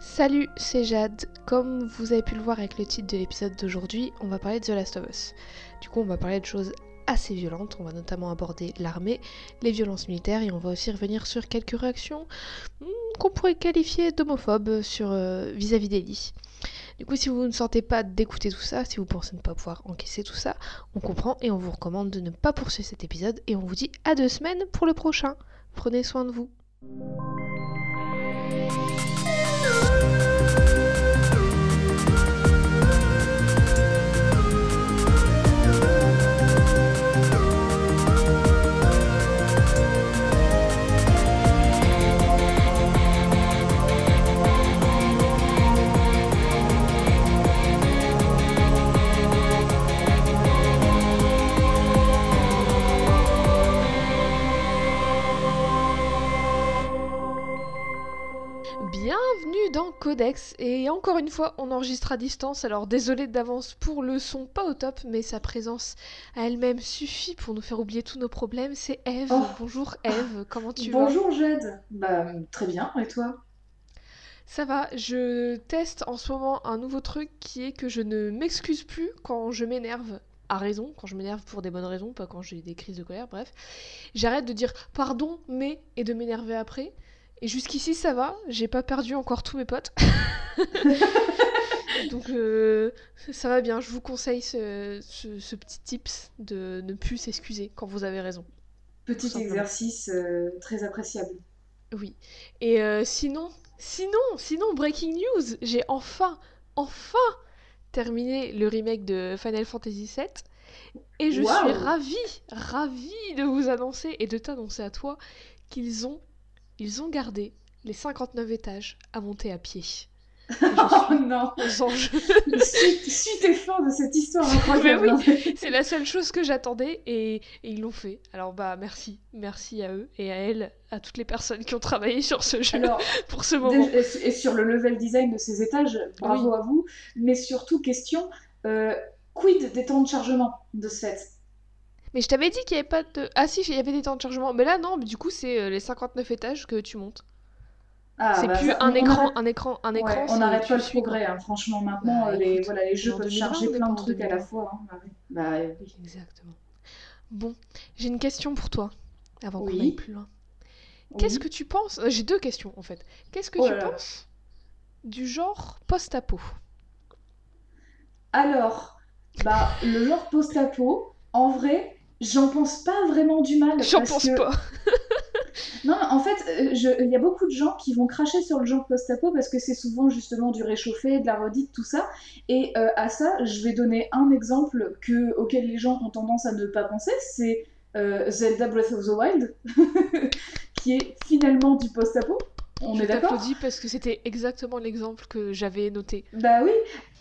Salut, c'est Jade. Comme vous avez pu le voir avec le titre de l'épisode d'aujourd'hui, on va parler de The Last of Us. Du coup, on va parler de choses assez violentes. On va notamment aborder l'armée, les violences militaires et on va aussi revenir sur quelques réactions hmm, qu'on pourrait qualifier d'homophobes euh, vis-à-vis d'Ellie. Du coup, si vous ne sentez pas d'écouter tout ça, si vous pensez ne pas pouvoir encaisser tout ça, on comprend et on vous recommande de ne pas poursuivre cet épisode et on vous dit à deux semaines pour le prochain. Prenez soin de vous. Bienvenue dans Codex et encore une fois on enregistre à distance alors désolé d'avance pour le son pas au top mais sa présence à elle-même suffit pour nous faire oublier tous nos problèmes c'est Eve. Oh. Bonjour Eve, comment tu vas? Bonjour Jade. Bah très bien, et toi? Ça va, je teste en ce moment un nouveau truc qui est que je ne m'excuse plus quand je m'énerve à raison, quand je m'énerve pour des bonnes raisons, pas quand j'ai des crises de colère, bref. J'arrête de dire pardon mais et de m'énerver après. Et jusqu'ici, ça va. J'ai pas perdu encore tous mes potes. Donc, euh, ça va bien. Je vous conseille ce, ce- ce petit tips de ne plus s'excuser quand vous avez raison. Petit exercice euh, très appréciable. Oui. Et euh, sinon, sinon, sinon, breaking news, j'ai enfin, enfin terminé le remake de Final Fantasy VII. Et je suis ravie, ravie de vous annoncer et de t'annoncer à toi qu'ils ont, ils ont gardé les 59 étages à monter à pied. Et Oh non suis tes fins de cette histoire incroyable. C'est la seule chose que j'attendais et, et ils l'ont fait. Alors bah merci, merci à eux et à elles, à toutes les personnes qui ont travaillé sur ce jeu Alors, pour ce moment. et sur le level design de ces étages, bravo à vous. Mais surtout, question, euh, quid des temps de chargement de ce fait Mais je t'avais dit qu'il n'y avait pas de... Ah si, il y avait des temps de chargement. Mais là non, mais du coup c'est euh, les 59 étages que tu montes. Ah, c'est bah, plus ça- un écran, un écran, un Ouais, écran. on n'arrête pas le progrès, hein. franchement. Maintenant, Bah, les, écoute, voilà, les jeux en peuvent 2020, charger plein de trucs à la 2020. fois. hein. Bah oui. Bah. Exactement. Bon, j'ai une question pour toi, avant qu'on aille plus loin. Qu'est-ce Oui. que tu penses euh, J'ai deux questions en fait. Qu'est-ce que Oh tu là là. penses du genre post-apo? Alors, bah, le genre post-apo, en vrai, j'en pense pas vraiment du mal. J'en pense que- pas. Non, en fait, euh, il y a beaucoup de gens qui vont cracher sur le genre post-apo parce que c'est souvent justement du réchauffé, de la redite, tout ça. Et euh, à ça, je vais donner un exemple que, auquel les gens ont tendance à ne pas penser, c'est euh, Zelda Breath of the Wild, qui est finalement du post-apo. On je est d'accord? parce que c'était exactement l'exemple que j'avais noté. Bah oui,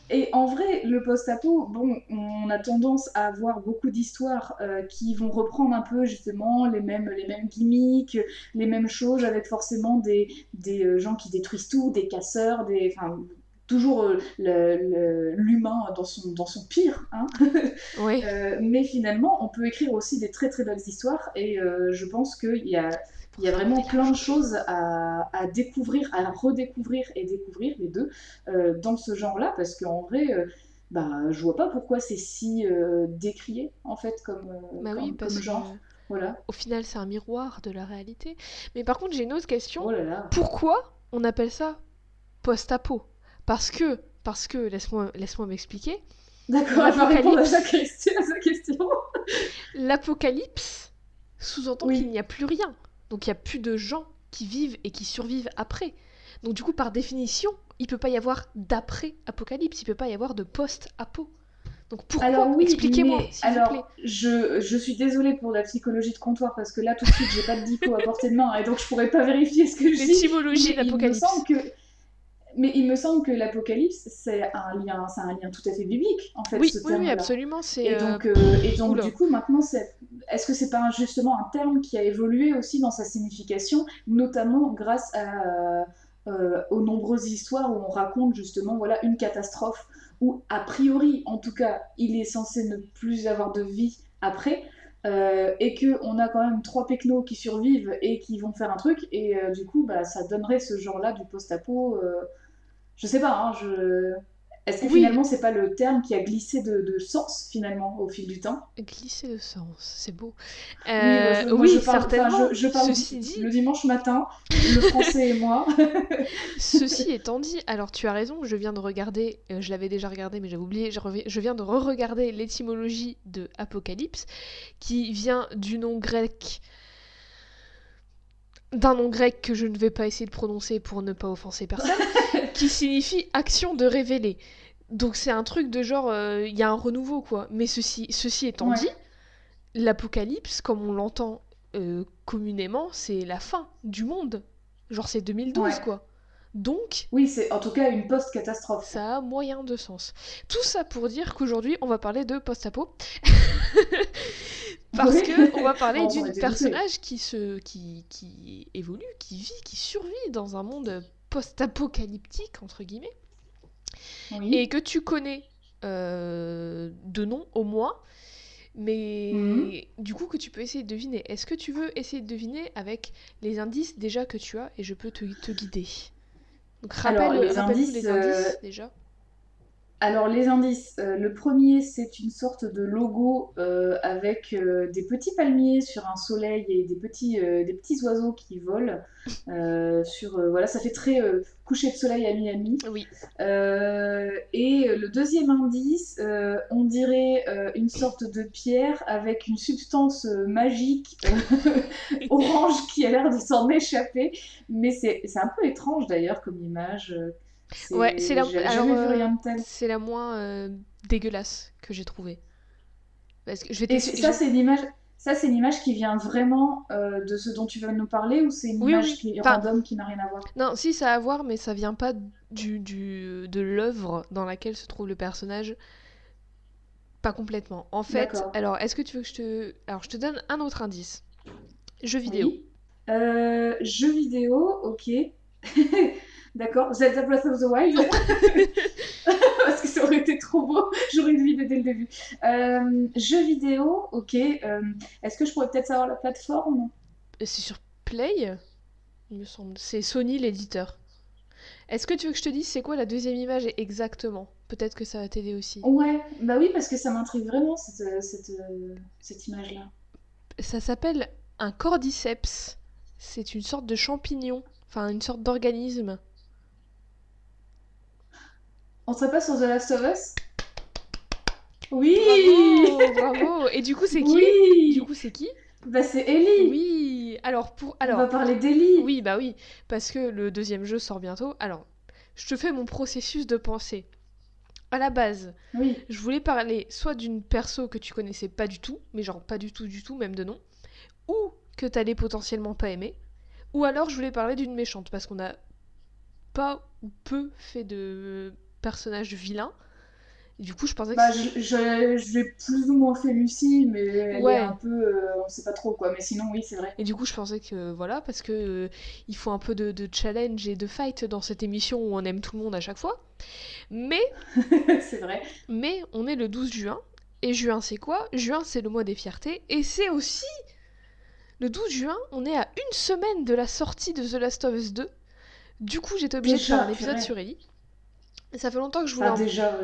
et en vrai, le post-apo, bon, on a tendance à avoir beaucoup d'histoires euh, qui vont reprendre un peu justement les mêmes, les mêmes gimmicks, les mêmes choses, avec forcément des, des euh, gens qui détruisent tout, des casseurs, des, enfin, toujours euh, l'humain dans son, dans son pire, hein. Oui. Euh, mais finalement, on peut écrire aussi des très très belles histoires, et je pense qu'il y a, il y a vraiment plein de choses à, à découvrir, à redécouvrir et découvrir les deux euh, dans ce genre-là, parce qu'en vrai, euh, bah, je vois pas pourquoi c'est si euh, décrié en fait comme, euh, Bah comme, oui, parce comme genre. que Voilà. au final c'est un miroir de la réalité. Mais par contre j'ai une autre question. Oh là là. Pourquoi on appelle ça post-apo? Parce que, parce que, laisse-moi laisse m'expliquer, D'accord, elle va répondre à sa L'apocalypse. question. à sa question. l'apocalypse sous-entend Oui. qu'il n'y a plus rien. Donc il n'y a plus de gens qui vivent et qui survivent après. Donc du coup, par définition, il peut pas y avoir d'après-apocalypse, il peut pas y avoir de post-apo. Donc pourquoi Alors oui, Expliquez-moi, s'il vous plaît. alors je, je suis désolée pour la psychologie de comptoir parce que là tout de suite j'ai pas de dico à portée de main et donc je pourrais pas vérifier ce que je dis. L'étymologie il me d'apocalypse. semble que mais il me semble que l'apocalypse c'est un lien c'est un lien tout à fait biblique en fait Oui, ce oui, oui, absolument. C'est Et euh, donc, euh, et donc du coup, maintenant, c'est... est-ce que c'est pas justement un terme qui a évolué aussi dans sa signification, notamment grâce à, euh, aux nombreuses histoires où on raconte justement voilà, une catastrophe où, a priori, en tout cas, il est censé ne plus avoir de vie après. euh, et que on a quand même trois pecnos qui survivent et qui vont faire un truc, et euh, du coup, bah, ça donnerait ce genre-là du post-apo. euh, je sais pas, hein, je... est-ce que Oui. finalement c'est pas le terme qui a glissé de, de sens finalement au fil du temps? Glisser de sens, c'est beau. Oui, Euh, je, moi, oui, je parle, certainement. je, je parle Ceci dit, le dimanche matin, le français et moi. Ceci étant dit, alors tu as raison, je viens de regarder, euh, je l'avais déjà regardé mais j'avais oublié, je viens de re-regarder l'étymologie de Apocalypse, qui vient du nom grec, d'un nom grec que je ne vais pas essayer de prononcer pour ne pas offenser personne, qui signifie action de révéler. Donc c'est un truc de genre, euh, il y a un renouveau quoi. Mais ceci, ceci étant Ouais. dit, l'apocalypse, comme on l'entend euh, communément, c'est la fin du monde. Genre c'est 2012 Ouais. quoi. Donc Oui, c'est en tout cas une post-catastrophe. ça a moyen de sens. Tout ça pour dire qu'aujourd'hui on va parler de post-apo. Parce Oui. que on va parler Oh, dû personnage qui se qui, qui évolue, qui vit, qui survit dans un monde post-apocalyptique entre guillemets Oui. et que tu connais euh, de nom au moins, mais Mhm. du coup que tu peux essayer de deviner. Est-ce que tu veux essayer de deviner avec les indices déjà que tu as et je peux te, te guider? Donc Alors, rappelle, les indices, les indices euh, déjà. Alors les indices, euh, le premier c'est une sorte de logo euh, avec euh, des petits palmiers sur un soleil et des petits, des petits oiseaux qui volent. sur, voilà, ça fait très coucher de soleil à Miami. Oui. Et le deuxième indice, on dirait une sorte de pierre avec une substance magique orange qui a l'air de s'en échapper. Mais c'est c'est un peu étrange d'ailleurs comme image. C'est- Ouais, c'est la, euh, c'est la moins euh, dégueulasse que j'ai trouvée. Parce que je vais Et ça, c'est une image. Ça, c'est une image qui vient vraiment euh, de ce dont tu veux nous parler ou c'est une Oui, image oui. qui Enfin- random qui n'a rien à voir? Non, si ça a à voir, mais ça vient pas du, du de l'œuvre dans laquelle se trouve le personnage. Pas complètement. En fait, alors est-ce que tu veux que je te. Alors je te donne un autre indice. Jeu vidéo. Oui. Euh, jeux vidéo, ok. D'accord. Zelda Breath of the Wild. Parce que ça aurait été trop beau. J'aurais deviné dès le début. Euh, jeux vidéo, ok. Euh, Est-ce que je pourrais peut-être savoir la plateforme Euh, C'est sur Play, il me semble. C'est Sony l'éditeur. Est-ce que tu veux que je te dise c'est quoi la deuxième image exactement? Peut-être que ça va t'aider aussi. Ouais, bah oui, parce que ça m'intrigue vraiment cette, cette, euh, cette image-là. Ça s'appelle un cordyceps. C'est une sorte de champignon, enfin une sorte d'organisme. On serait pas sur The Last of Us? Oui Bravo, bravo. Et du coup c'est qui? Oui Du coup c'est qui? Bah c'est Ellie Oui. Alors pour On va alors parler d'Ellie oui bah oui parce que le deuxième jeu sort bientôt. Alors je te fais mon processus de pensée. À la base, Oui, je voulais parler soit d'une perso que tu connaissais pas du tout, mais genre pas du tout du tout même de nom, ou que t'allais potentiellement pas aimer, ou alors je voulais parler d'une méchante parce qu'on a pas ou peu fait de personnages vilains. Et du coup je pensais que bah l'ai plus ou moins fait Lucie, mais elle Ouais. est un peu... euh, on sait pas trop quoi, mais sinon oui, c'est vrai. Et du coup, je pensais que voilà, parce que euh, il faut un peu de, de challenge et de fight dans cette émission où on aime tout le monde à chaque fois. Mais, c'est vrai. mais on est le 12 juin. Et juin, c'est quoi? Juin, c'est le mois des fiertés. Et c'est aussi le 12 juin, on est à une semaine de la sortie de The Last of Us 2. Du coup, j'étais obligée de faire un épisode sur Ellie. Ça fait longtemps que je voulais Enfin, en... déjà,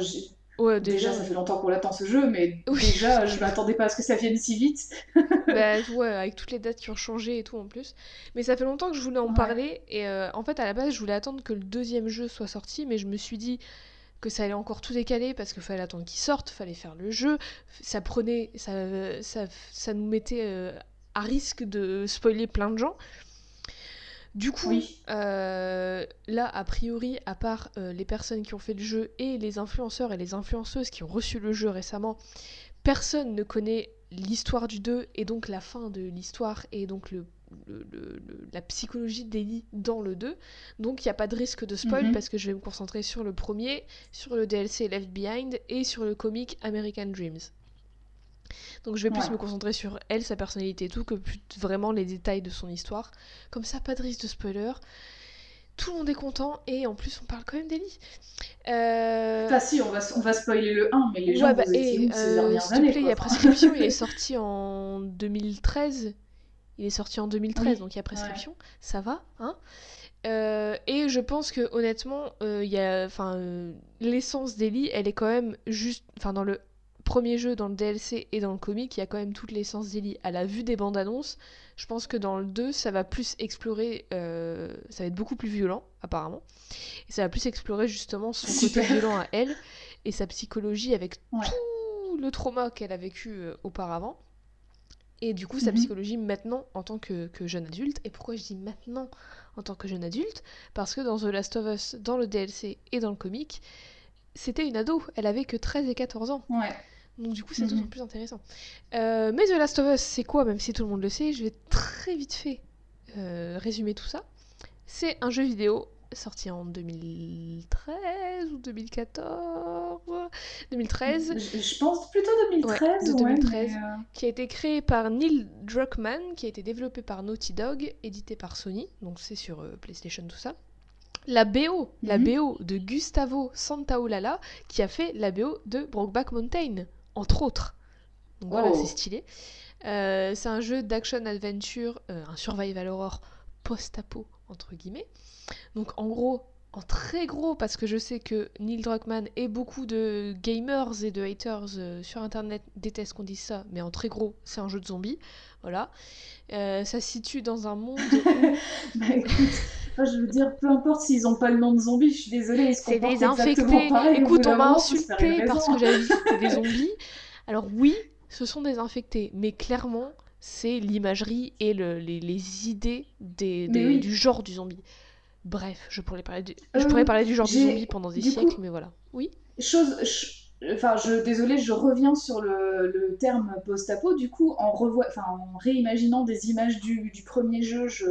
Ouais, déjà, déjà. ça fait longtemps qu'on l'attend ce jeu, mais Oui. déjà, je m'attendais pas à ce que ça vienne si vite. Bah, ouais, avec toutes les dates qui ont changé et tout en plus. Mais ça fait longtemps que je voulais en Ouais. parler. Et euh, en fait, à la base, je voulais attendre que le deuxième jeu soit sorti. Mais je me suis dit que ça allait encore tout décaler parce qu'il fallait attendre qu'il sorte, fallait faire le jeu. Ça prenait. Ça, ça, ça nous mettait euh, à risque de spoiler plein de gens. Du coup, Oui. euh, là, a priori, à part euh, les personnes qui ont fait le jeu et les influenceurs et les influenceuses qui ont reçu le jeu récemment, personne ne connaît l'histoire du 2 et donc la fin de l'histoire et donc le, le- le- le- la psychologie d'Ellie dans le 2. Donc il n'y a pas de risque de spoil Mhm. parce que je vais me concentrer sur le premier, sur le DLC Left Behind et sur le comic American Dreams. Donc je vais plus Ouais. me concentrer sur elle, sa personnalité et tout, que plus vraiment les détails de son histoire. Comme ça, pas de risque de spoiler. Tout le monde est content et en plus on parle quand même d'Ellie. Euh... Si, on va, on va spoiler le 1, mais les gens bah, vous et, ces euh, dernières années. plaît, il y a prescription, il est sorti en 2013. Il est sorti en 2013, Oui. donc il y a prescription. Ça va, hein Euh, Et je pense que honnêtement, euh, il y a, enfin, euh, l'essence d'Ellie, elle est quand même juste, enfin, dans le premier jeu, dans le DLC et dans le comic, il y a quand même toute l'essence d'Ellie. À la vue des bandes annonces, je pense que dans le 2, ça va plus explorer, euh, ça va être beaucoup plus violent, apparemment. Et ça va plus explorer justement son Super. côté violent à elle et sa psychologie avec Ouais. tout le trauma qu'elle a vécu euh, auparavant. Et du coup, sa Mhm. psychologie maintenant en tant que, que jeune adulte. Et pourquoi je dis maintenant en tant que jeune adulte? Parce que dans The Last of Us, dans le DLC et dans le comic, c'était une ado. Elle avait que 13 et 14 ans. Ouais. Donc du coup, c'est Mhm. d'autant plus intéressant. Euh, mais The Last of Us, c'est quoi Même si tout le monde le sait, je vais très vite fait euh, résumer tout ça. C'est un jeu vidéo sorti en 2013 ou 2014 2013 Je, je pense plutôt 2013. de ouais, 2013. mais, euh, qui a été créé par Neil Druckmann, qui a été développé par Naughty Dog, édité par Sony, donc c'est sur euh, PlayStation tout ça. La BO, la Mhm. BO de Gustavo Santaolalla, qui a fait la BO de Brokeback Mountain, entre autres. Donc voilà, Oh. c'est stylé. Euh, c'est un jeu d'action-adventure, euh, un survival horror post-apo, entre guillemets. Donc en gros, en très gros, parce que je sais que Neil Druckmann et beaucoup de gamers et de haters euh, sur internet détestent qu'on dise ça, mais en très gros, c'est un jeu de zombies. Voilà. Ça se situe dans un monde Bah écoute, enfin, je veux dire, peu importe s'ils ont pas le nom de zombie, je suis désolée, ils se comportent des infectés. pareil. Écoute, on m'a insulté parce que j'avais dit que c'était des zombies. Alors oui, ce sont des infectés, mais clairement, c'est l'imagerie et le- les, les idées des, Mais des- oui. du genre du zombie. Bref, je pourrais parler du, je Euh, pourrais parler du genre du zombie pendant des coup- siècles, mais voilà. Oui? Chose, ch- enfin, je, désolée, je reviens sur le, le terme post-apo. Du coup, en, enfin, en réimaginant des images du, du premier jeu, je,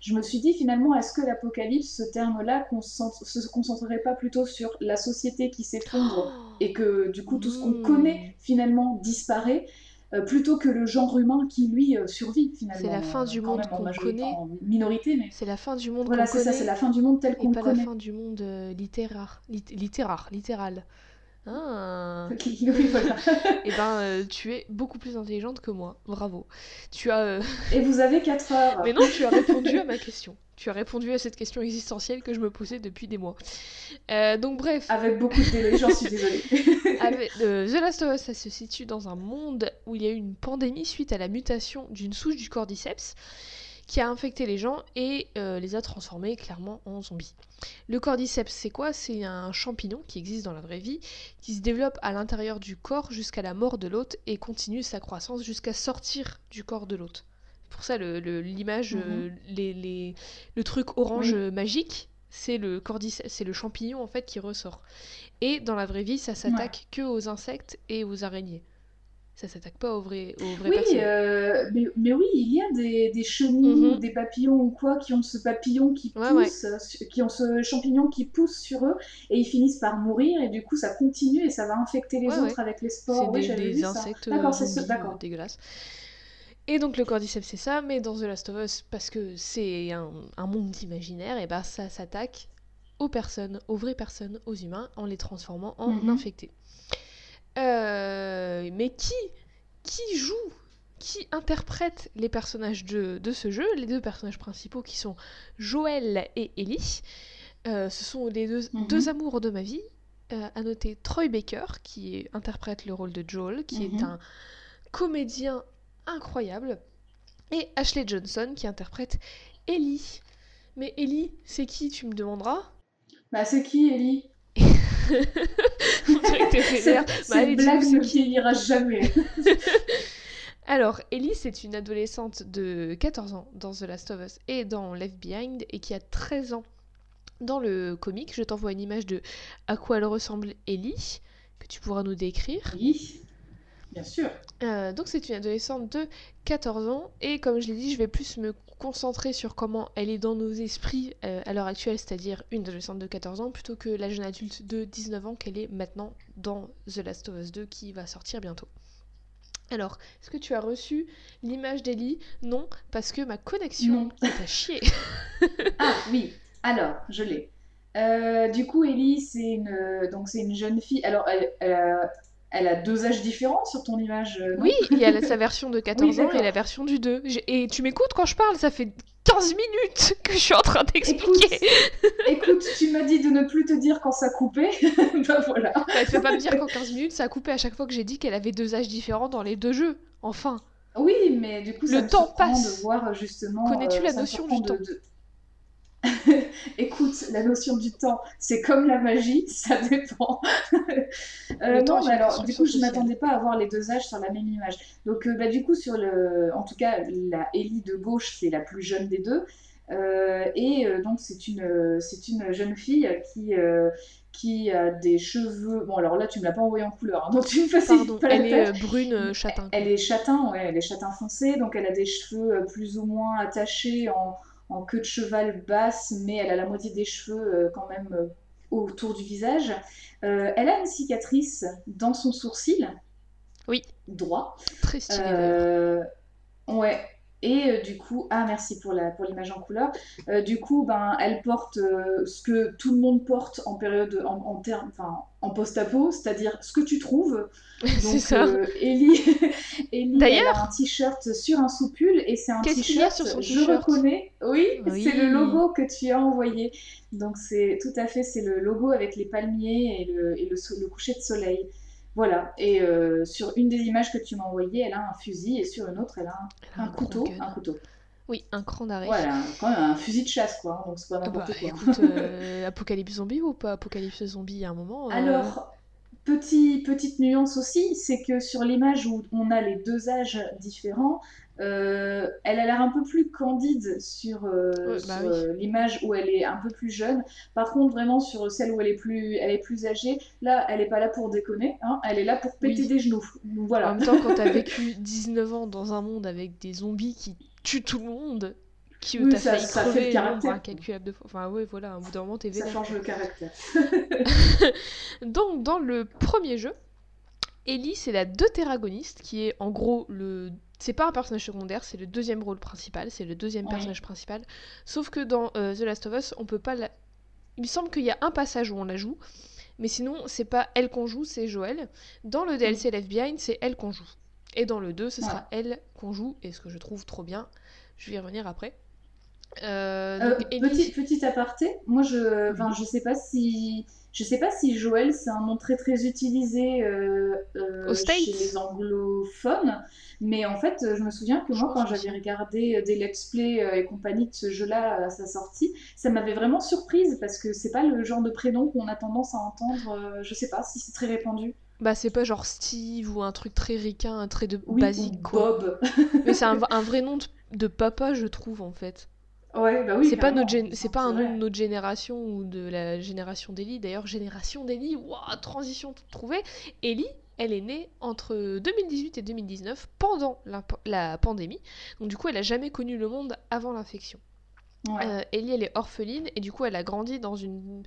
je me suis dit finalement, est-ce que l'apocalypse, ce terme-là, se concentrerait pas plutôt sur la société qui s'effondre et que du coup tout ce qu'on Mm. connaît finalement disparaît euh, plutôt que le genre humain qui lui euh, survit finalement? C'est la fin du monde qu'on connaît. En minorité, mais C'est la fin du monde voilà, qu'on c'est ça, connaît c'est la fin du monde tel et qu'on le pas la connaît. fin du monde euh, littéraire, lit- littéraire, littéral. Ah. Oui, voilà. Eh ben, euh, tu es beaucoup plus intelligente que moi. Bravo. Tu as. euh, Et vous avez 4 heures. Mais non, tu as répondu à ma question. Tu as répondu à cette question existentielle que je me posais depuis des mois. Euh, donc bref, Avec beaucoup de délai, j'en suis désolée. avec- The Last of Us, ça se situe dans un monde où il y a eu une pandémie suite à la mutation d'une souche du cordyceps qui a infecté les gens et euh, les a transformés clairement en zombies. Le cordyceps, c'est quoi? C'est un champignon qui existe dans la vraie vie, qui se développe à l'intérieur du corps jusqu'à la mort de l'hôte et continue sa croissance jusqu'à sortir du corps de l'hôte. Pour ça, le- le- l'image, Mhm. euh, les, les- le truc orange Oui. magique, c'est le cordyceps, c'est le champignon en fait qui ressort. Et dans la vraie vie, ça s'attaque que aux insectes et aux araignées. Ça s'attaque pas aux vrais, aux vraies Oui, personnes. euh, mais, mais oui, il y a des, des chenilles Mhm. ou des papillons ou quoi qui ont ce papillon qui Ouais, pousse, euh, qui ont ce champignon qui pousse sur eux et ils finissent par mourir et du coup ça continue et ça va infecter les Ouais, autres avec les C'est spores. Oui, des, des insectes D'accord, euh, c'est dégueulasses. Et donc le cordyceps c'est ça, mais dans The Last of Us, parce que c'est un, un monde imaginaire, et bah ça s'attaque aux personnes, aux vraies personnes, aux humains, en les transformant en Mhm. infectés. Euh, mais qui, qui joue, qui interprète les personnages de, de ce jeu, les deux personnages principaux qui sont Joël et Ellie. Euh, ce sont les deux, Mhm. deux amours de ma vie. Euh, à noter Troy Baker qui interprète le rôle de Joel, qui est Mhm. un comédien incroyable, et Ashley Johnson qui interprète Ellie. Mais Ellie, c'est qui, tu me demanderas? Bah, c'est qui, Ellie? Cette, Bah, blague c'est ne qui vieillira jamais. Alors, Ellie, c'est une adolescente de 14 ans dans The Last of Us et dans Left Behind, et qui a 13 ans dans le comic. Je t'envoie une image de à quoi elle ressemble Ellie, que tu pourras nous décrire. Oui, bien sûr. Euh, donc c'est une adolescente de 14 ans et comme je l'ai dit, je vais plus me concentrer sur comment elle est dans nos esprits euh, à l'heure actuelle, c'est-à-dire une adolescente de 14 ans, plutôt que la jeune adulte de 19 ans qu'elle est maintenant dans The Last of Us 2 qui va sortir bientôt. Alors, est-ce que tu as reçu l'image d'Ellie? Non, parce que ma connexion est à chier. Ah oui, alors, je l'ai. du coup, Ellie, c'est une, donc c'est une jeune fille. Alors, elle, elle, a, deux âges différents sur ton image. oui, il y a sa version de 14 ans et la version du 2. Et tu m'écoutes quand je parle, ça fait 15 minutes que je suis en train d'expliquer. Écoute, tu m'as dit de ne plus te dire quand ça coupait. bah voilà. Bah, elle fait pas me dire qu'en 15 minutes ça a coupé à chaque fois que j'ai dit qu'elle avait deux âges différents dans les deux jeux. Enfin. Oui, mais du coup, ça le temps passe. de voir justement. Connais-tu la notion du temps? Écoute, la notion du temps, c'est comme la magie, ça dépend. euh, non, mais alors, du coup, je m'attendais pas à voir les deux âges sur la même image. Donc, euh, bah, du coup, sur le, en tout cas, la Ellie de gauche, c'est la plus jeune des deux. Euh, et donc, c'est une, c'est une jeune fille qui, qui a des cheveux. Bon, alors là, tu me l'as pas envoyé en couleur, hein, donc tu me facilites pas Elle est brune châtain. Elle, elle est châtain, ouais, elle est châtain foncé, donc elle a des cheveux plus ou moins attachés en en queue de cheval basse, mais elle a la moitié des cheveux euh, quand même euh, autour du visage. Euh, elle a une cicatrice dans son sourcil. Oui. Droit. Très stylé. ouais. Et euh, du coup, ah merci pour la pour l'image en couleur. Euh, du coup, ben elle porte euh, ce que tout le monde porte en période en, en terme, enfin en post-apo, c'est-à-dire ce que tu trouves. C'est ça. Ellie, Ellie elle a un t-shirt sur un soupule et c'est un t-shirt. Je reconnais. Oui, oui. c'est le logo que tu as envoyé. Donc c'est tout à fait c'est le logo avec les palmiers et le, et le, le coucher de soleil. Voilà, et euh, sur une des images que tu m'as envoyées, elle a un fusil, et sur une autre, elle a un, couteau, un couteau. Oui, un cran d'arrêt. Voilà, quand même un fusil de chasse, quoi. Hein, donc c'est pas n'importe bah, quoi. Écoute, euh, Apocalypse zombie ou pas Apocalypse zombie à un moment euh, Alors, petit, petite nuance aussi, c'est que sur l'image où on a les deux âges différents, euh, elle a l'air un peu plus candide sur, euh, bah euh, l'image où elle est un peu plus jeune. Par contre, vraiment sur celle où elle est plus, elle est plus âgée, là, elle n'est pas là pour déconner. Hein, elle est là pour péter des genoux. voilà. En même temps, quand tu as vécu 19 ans dans un monde avec des zombies qui tuent tout le monde, qui oui, ça, ça fait le caractère. incalculable de fois. Enfin, ouais, voilà, un bout d'un moment, t'es Ça change le caractère. Donc, dans le premier jeu, Ellie, c'est la deutéragoniste, qui est en gros le c'est pas un personnage secondaire, c'est le deuxième rôle principal, c'est le deuxième personnage principal. Sauf que dans euh, The Last of Us, on peut pas la... Il me semble qu'il y a un passage où on la joue, mais sinon, c'est pas elle qu'on joue, c'est Joël. Dans le DLC Left Behind, c'est elle qu'on joue. Et dans le 2, ce sera elle qu'on joue, et ce que je trouve trop bien. Je vais y revenir après. Euh, euh, petit, petit aparté, moi je, enfin, je sais pas si je sais pas si Joël c'est un nom très très utilisé euh, chez les anglophones, mais en fait je me souviens que moi quand j'avais regardé des let's play et compagnie de ce jeu-là à sa sortie, ça m'avait vraiment surprise parce que c'est pas le genre de prénom qu'on a tendance à entendre. je sais pas si c'est très répandu. Bah c'est pas genre Steve ou un truc très ricain, un trait de oui, basique. Bob. mais c'est un, un, vrai nom de, de papa je trouve en fait. Ouais, bah oui, c'est pas, notre c'est pas un nom de notre génération ou de la génération d'Ellie. D'ailleurs, génération waouh, transition toute trouvée. Ellie, elle est née entre 2018 et 2019, pendant la, pandémie. Donc du coup, elle a jamais connu le monde avant l'infection. Euh, Ellie, elle est orpheline et du coup, elle a grandi dans une,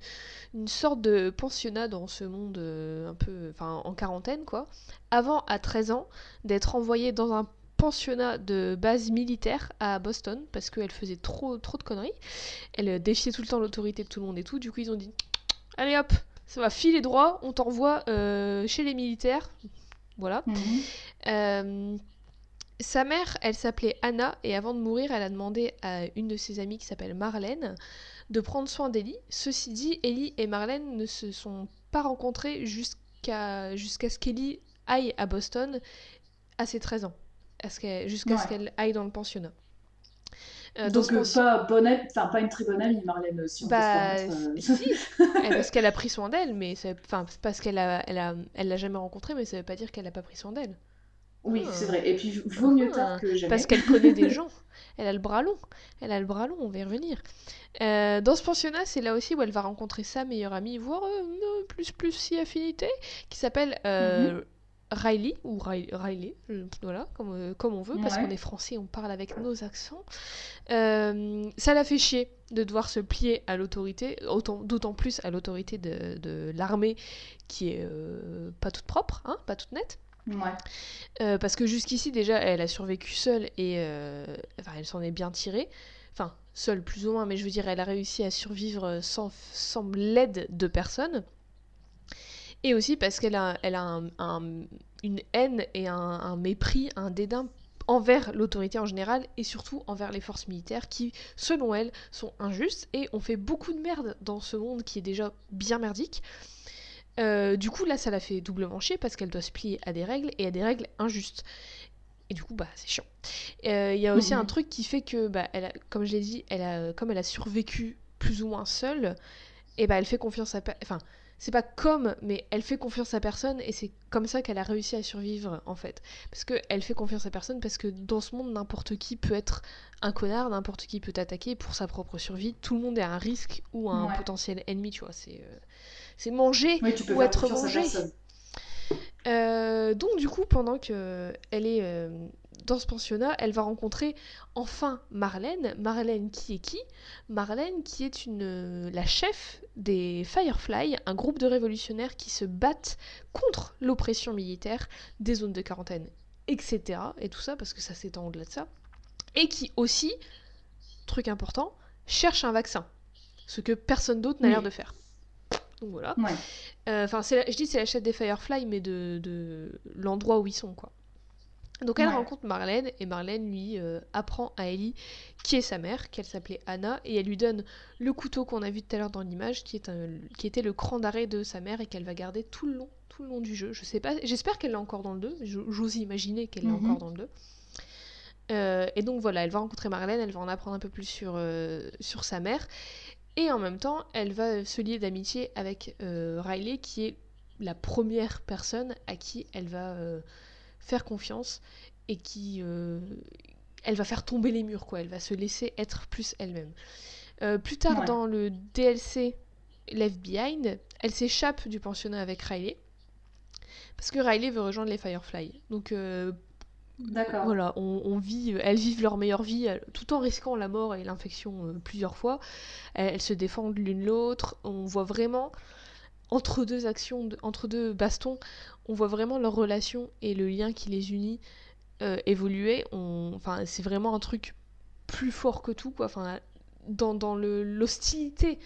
une sorte de pensionnat dans ce monde euh, un peu, enfin, en quarantaine quoi. Avant, à 13 ans, d'être envoyée dans un pensionnat de base militaire à Boston parce qu'elle faisait trop, trop de conneries. Elle défiait tout le temps l'autorité de tout le monde et tout. Du coup, ils ont dit Allez hop, ça va filer droit, on t'envoie euh, chez les militaires. Voilà. Mhm. Euh, sa mère, elle s'appelait Anna et avant de mourir, elle a demandé à une de ses amies qui s'appelle Marlène de prendre soin d'Ellie. Ceci dit, Ellie et Marlène ne se sont pas rencontrées jusqu'à jusqu'à ce qu'Ellie aille à Boston à ses 13 ans jusqu'à ce qu'elle aille dans le pensionnat. Euh, donc euh, pas, bonne, enfin, pas une très bonne amie, Marlène, si on bah, peut se euh. si, parce qu'elle a pris soin d'elle, mais enfin, parce qu'elle a, elle a, elle l'a jamais rencontrée, mais ça veut pas dire qu'elle a pas pris soin d'elle. Oui, ah. c'est vrai. Et puis, vaut mieux tard que jamais. Parce qu'elle connaît des gens. Elle a le bras long. Elle a le bras long, on va y revenir. dans ce pensionnat, c'est là aussi où elle va rencontrer sa meilleure amie, voire plus plus si affinité, qui s'appelle mhm. Riley, ou Riley, voilà, comme, euh, comme on veut, parce qu'on est français, on parle avec nos accents. Euh, ça l'a fait chier de devoir se plier à l'autorité, d'autant plus à l'autorité de, de l'armée qui est euh, pas toute propre, hein, pas toute nette. Ouais. parce que jusqu'ici déjà elle a survécu seule et enfin elle s'en est bien tirée. Enfin, seule plus ou moins, mais je veux dire, elle a réussi à survivre sans, sans l'aide de personne. Et aussi parce qu'elle a, elle a une haine et un, mépris, un dédain envers l'autorité en général et surtout envers les forces militaires qui, selon elle, sont injustes et ont fait beaucoup de merde dans ce monde qui est déjà bien merdique. Euh, du coup, là, ça la fait doublement chier parce qu'elle doit se plier à des règles et à des règles injustes. Et du coup, bah, c'est chiant. Euh, il y a aussi un truc qui fait que, bah, elle comme je l'ai dit, elle a, comme elle a survécu plus ou moins seule, et bah, elle fait confiance à... Enfin, c'est pas comme, mais elle fait confiance à personne et c'est comme ça qu'elle a réussi à survivre en fait. Parce qu'elle fait confiance à personne parce que dans ce monde, n'importe qui peut être un connard, n'importe qui peut t'attaquer pour sa propre survie. Tout le monde est un risque ou un potentiel ennemi, tu vois. C'est euh, c'est manger ou être mangé. Euh, donc du coup, pendant que elle est euh, dans ce pensionnat, elle va rencontrer enfin Marlène. Marlène qui est qui? Marlène qui est une, la chef des Firefly, un groupe de révolutionnaires qui se battent contre l'oppression militaire, des zones de quarantaine, etc. Et tout ça, parce que ça s'étend au-delà de ça. Et qui aussi, truc important, cherche un vaccin. Ce que personne d'autre n'a l'air de faire. Donc voilà. Euh, enfin, je dis c'est la chef des Firefly, mais de, de l'endroit où ils sont, quoi. Donc elle rencontre Marlène et Marlène lui euh, apprend à Ellie qui est sa mère, qu'elle s'appelait Anna, et elle lui donne le couteau qu'on a vu tout à l'heure dans l'image, qui, est qui était le cran d'arrêt de sa mère et qu'elle va garder tout le long, tout le long du jeu. Je sais pas, j'espère qu'elle l'a encore dans le 2, j'ose imaginer qu'elle l'a mhm. encore dans le 2. Euh, et donc voilà, elle va rencontrer Marlène, elle va en apprendre un peu plus sur, euh, sur sa mère, et en même temps, elle va se lier d'amitié avec Riley, qui est la première personne à qui elle va faire confiance et qui euh, elle va faire tomber les murs quoi elle va se laisser être plus elle-même euh, plus tard dans le DLC Left Behind elle s'échappe du pensionnat avec Riley parce que Riley veut rejoindre les Firefly donc euh. Voilà, on, vit, elles vivent leur meilleure vie tout en risquant la mort et l'infection plusieurs fois. Elles, se défendent l'une l'autre. On voit vraiment entre deux actions, entre deux bastons, on voit vraiment leur relation et le lien qui les unit euh, évoluer. Enfin, c'est vraiment un truc plus fort que tout. Enfin, dans, dans l'hostilité,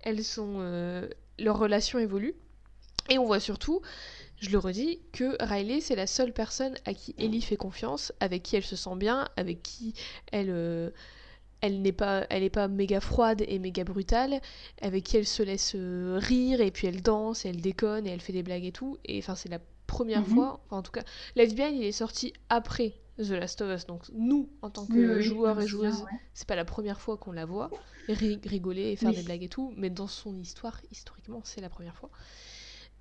elles sont, euh, leur relation évolue. Et on voit surtout, je le redis, que Riley, c'est la seule personne à qui Ellie fait confiance, avec qui elle se sent bien, avec qui elle, euh, elle n'est pas, elle est pas méga froide et méga brutale, avec qui elle se laisse euh, rire et puis elle danse et elle déconne et elle fait des blagues et tout. Et enfin, c'est la première mhm. fois, en tout cas, Lesbian, il est sorti après The Last of Us. Donc nous, en tant que joueurs et joueuses, c'est pas la première fois qu'on la voit rigoler et faire des blagues et tout, mais dans son histoire, historiquement, c'est la première fois.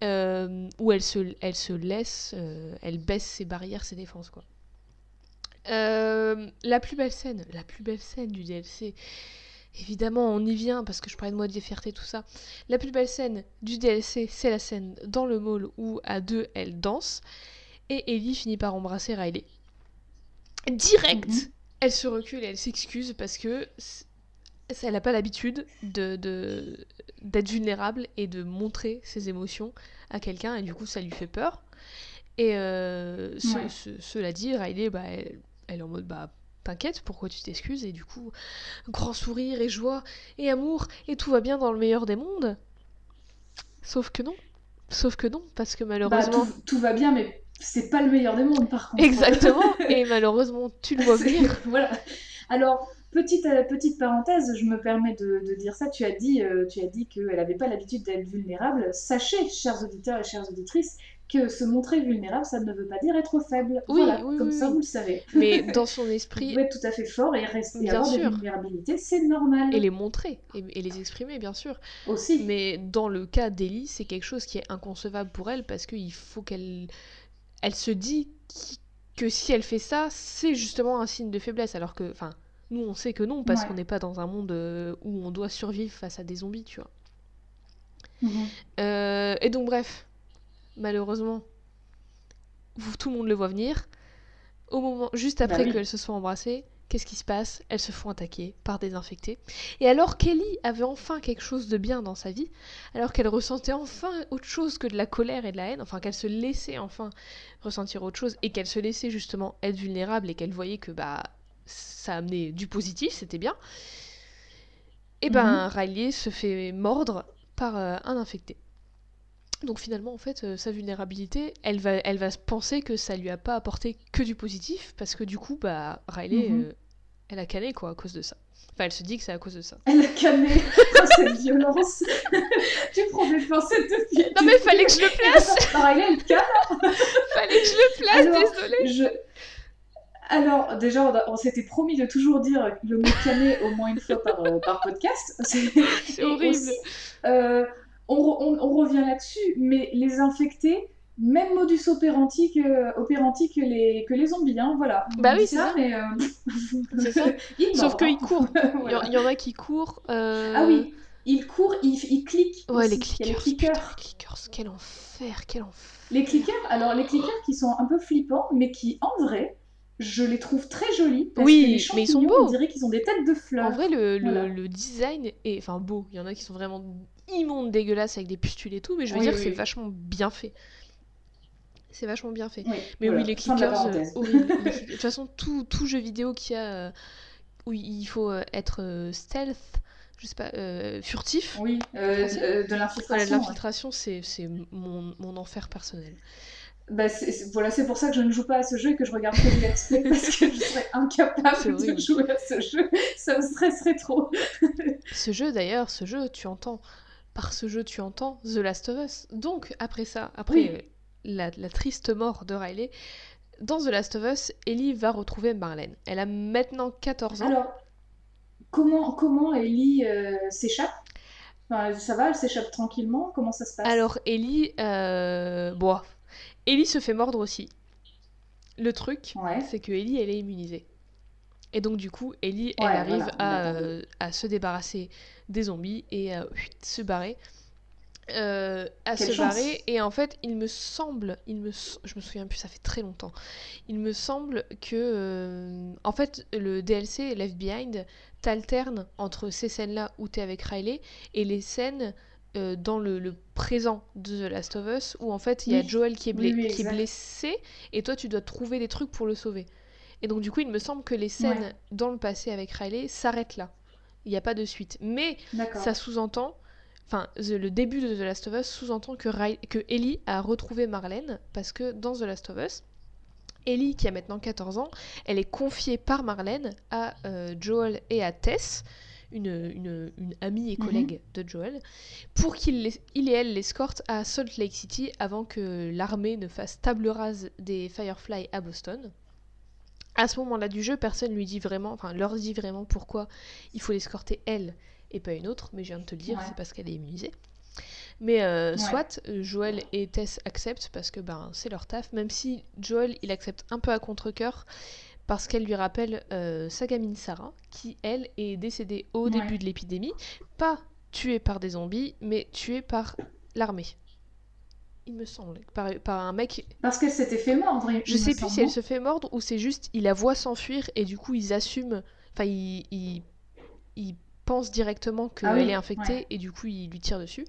Euh, où elle se, elle se laisse, euh, elle baisse ses barrières, ses défenses, quoi. Euh, la plus belle scène, la plus belle scène du DLC. Évidemment, on y vient parce que je parlais de mode de fierté, tout ça. La plus belle scène du DLC, c'est la scène dans le mall où à deux elle danse et Ellie finit par embrasser Riley. Direct, mhm. elle se recule et elle s'excuse parce que elle n'a pas l'habitude de, d'être vulnérable et de montrer ses émotions à quelqu'un et du coup ça lui fait peur. Et euh, cela dit, Riley, bah, elle, elle est en mode bah t'inquiète, pourquoi tu t'excuses Et du coup, grand sourire et joie et amour et tout va bien dans le meilleur des mondes. Sauf que non. Sauf que non, parce que malheureusement. Bah, tout, va bien, mais c'est pas le meilleur des mondes par contre. Exactement, et malheureusement, tu le vois venir. voilà. Alors, petite, euh, petite parenthèse, je me permets de, dire ça. Tu as dit, euh, tu as dit qu'elle n'avait pas l'habitude d'être vulnérable. Sachez, chers auditeurs et chères auditrices, que se montrer vulnérable, ça ne veut pas dire être faible. Oui, voilà, oui, comme ça, vous le savez. Mais dans son esprit. Vous être tout à fait fort et rester Bien avoir sûr. des vulnérabilités, c'est normal. Et les montrer, et, les exprimer, bien sûr. Aussi. Mais dans le cas d'Ellie, c'est quelque chose qui est inconcevable pour elle parce qu'il faut qu'elle. Elle se dit que si elle fait ça, c'est justement un signe de faiblesse. Alors que. Enfin, nous, on sait que non, parce qu'on n'est pas dans un monde euh, où on doit survivre face à des zombies, tu vois. Mhm. Euh, et donc, bref malheureusement, tout le monde le voit venir. Au moment, juste après bah qu'elles se soient embrassées, qu'est-ce qui se passe? Elles se font attaquer par des infectés. Et alors Kelly avait enfin quelque chose de bien dans sa vie, alors qu'elle ressentait enfin autre chose que de la colère et de la haine, enfin qu'elle se laissait enfin ressentir autre chose et qu'elle se laissait justement être vulnérable et qu'elle voyait que bah ça a amené du positif, c'était bien. Et ben Mhm. Riley se fait mordre par euh, un infecté. Donc finalement, en fait, euh, sa vulnérabilité, elle va, elle va se penser que ça lui a pas apporté que du positif, parce que du coup, bah, Riley, Mhm. euh, elle a canné, quoi, à cause de ça. Enfin, elle se dit que c'est à cause de ça. Elle a canné Oh, cette violence. tu prends des pincettes depuis. Non mais fallait que je le place Pareil, là, elle canne. Fallait que je le place, Alors, désolée Je... Alors, déjà, on, s'était promis de toujours dire le mot canner au moins une fois par, euh, par podcast. C'est horrible aussi, euh, on, re- on- on revient là-dessus, mais les infectés, même modus operandi que, operandi que, les, que les zombies, hein, voilà. On Bah oui, c'est ça, ça. mais... euh, ça. ils Sauf qu'ils hein. courent. Il y en- Voilà. il y, en a qui courent. euh, Ah oui, ils courent, ils, ils cliquent. Ouais, aussi. les clickers. les Putain, clickers. les clickers, quel enfer, quel enfer. Les clickers, alors les clickers qui sont un peu flippants, mais qui en vrai, je les trouve très jolis. Parce Oui, que les mais ils sont beaux. On dirait qu'ils ont des têtes de fleurs. En vrai, le, le- le design est enfin beau. Il y en a qui sont vraiment immondes, dégueulasses avec des pustules et tout, mais je veux Oui, dire, oui, c'est oui. vachement bien fait. C'est vachement bien fait. Oui, Mais voilà, oui, les clickers, euh, horrible. Les clickers- De toute façon, tout, tout jeu vidéo qui a euh, où il faut euh, être euh, stealth, je sais pas, euh, furtif. Oui, de l'infiltration. ouais. l'infiltration, c'est c'est mon, mon enfer personnel. Bah, c'est- c'est- voilà, c'est pour ça que je ne joue pas à ce jeu et que je regarde que des let's play parce que je serais incapable de jouer à ce jeu. Ça me stresserait trop. Ce jeu d'ailleurs, ce jeu, tu entends, par ce jeu, tu entends The Last of Us. Donc, après ça, après Oui. la, la triste mort de Riley, dans The Last of Us, Ellie va retrouver Marlène. Elle a maintenant 14 ans. Alors, comment, comment Ellie euh, s'échappe? Enfin, Ça va, elle s'échappe tranquillement? Comment ça se passe? Alors, Ellie, euh... bon, Ellie se fait mordre aussi. Le truc, Ouais. c'est que Ellie, elle est immunisée. Et donc, du coup, Ellie, elle arrive voilà, à, euh, à se débarrasser des zombies et à huit, se barrer. Euh, à Quelle se chance. barrer. Et en fait, il me semble, il me, je me souviens plus, ça fait très longtemps. Il me semble que, euh, en fait, le DLC Left Behind t'alterne entre ces scènes-là où t'es avec Riley et les scènes euh, dans le, le présent de The Last of Us où en fait il y a Oui. Joel qui est, Oui, blé- oui, qui est exact. blessé et toi tu dois trouver des trucs pour le sauver. Et donc du coup il me semble que les scènes Ouais. dans le passé avec Riley s'arrêtent là. Il n'y a pas de suite. Mais ça sous-entend, enfin le début de The Last of Us sous-entend que, Riley- que Ellie a retrouvé Marlène parce que dans The Last of Us, Ellie qui a maintenant 14 ans, elle est confiée par Marlène à euh, Joel et à Tess, une, une- une amie et Mhm. collègue de Joel, pour qu'il il et elle l'escortent à Salt Lake City avant que l'armée ne fasse table rase des Firefly à Boston. À ce moment-là du jeu, personne lui dit vraiment, enfin leur dit vraiment pourquoi il faut l'escorter elle et pas une autre, mais je viens de te le dire, Ouais. c'est parce qu'elle est immunisée. Mais euh, Ouais. soit euh, Joel et Tess acceptent parce que ben c'est leur taf, même si Joel il accepte un peu à contre-coeur parce qu'elle lui rappelle euh, sa gamine Sarah, qui elle est décédée au Ouais. début de l'épidémie, pas tuée par des zombies, mais tuée par l'armée. Il me semble, par, par un mec Parce qu'elle s'était fait mordre. je sais plus si elle se fait mordre ou c'est juste il la voit s'enfuir et du coup ils assument, enfin ils, ils, ils pensent directement qu'elle Ah oui, est infectée ouais. et du coup ils lui tirent dessus.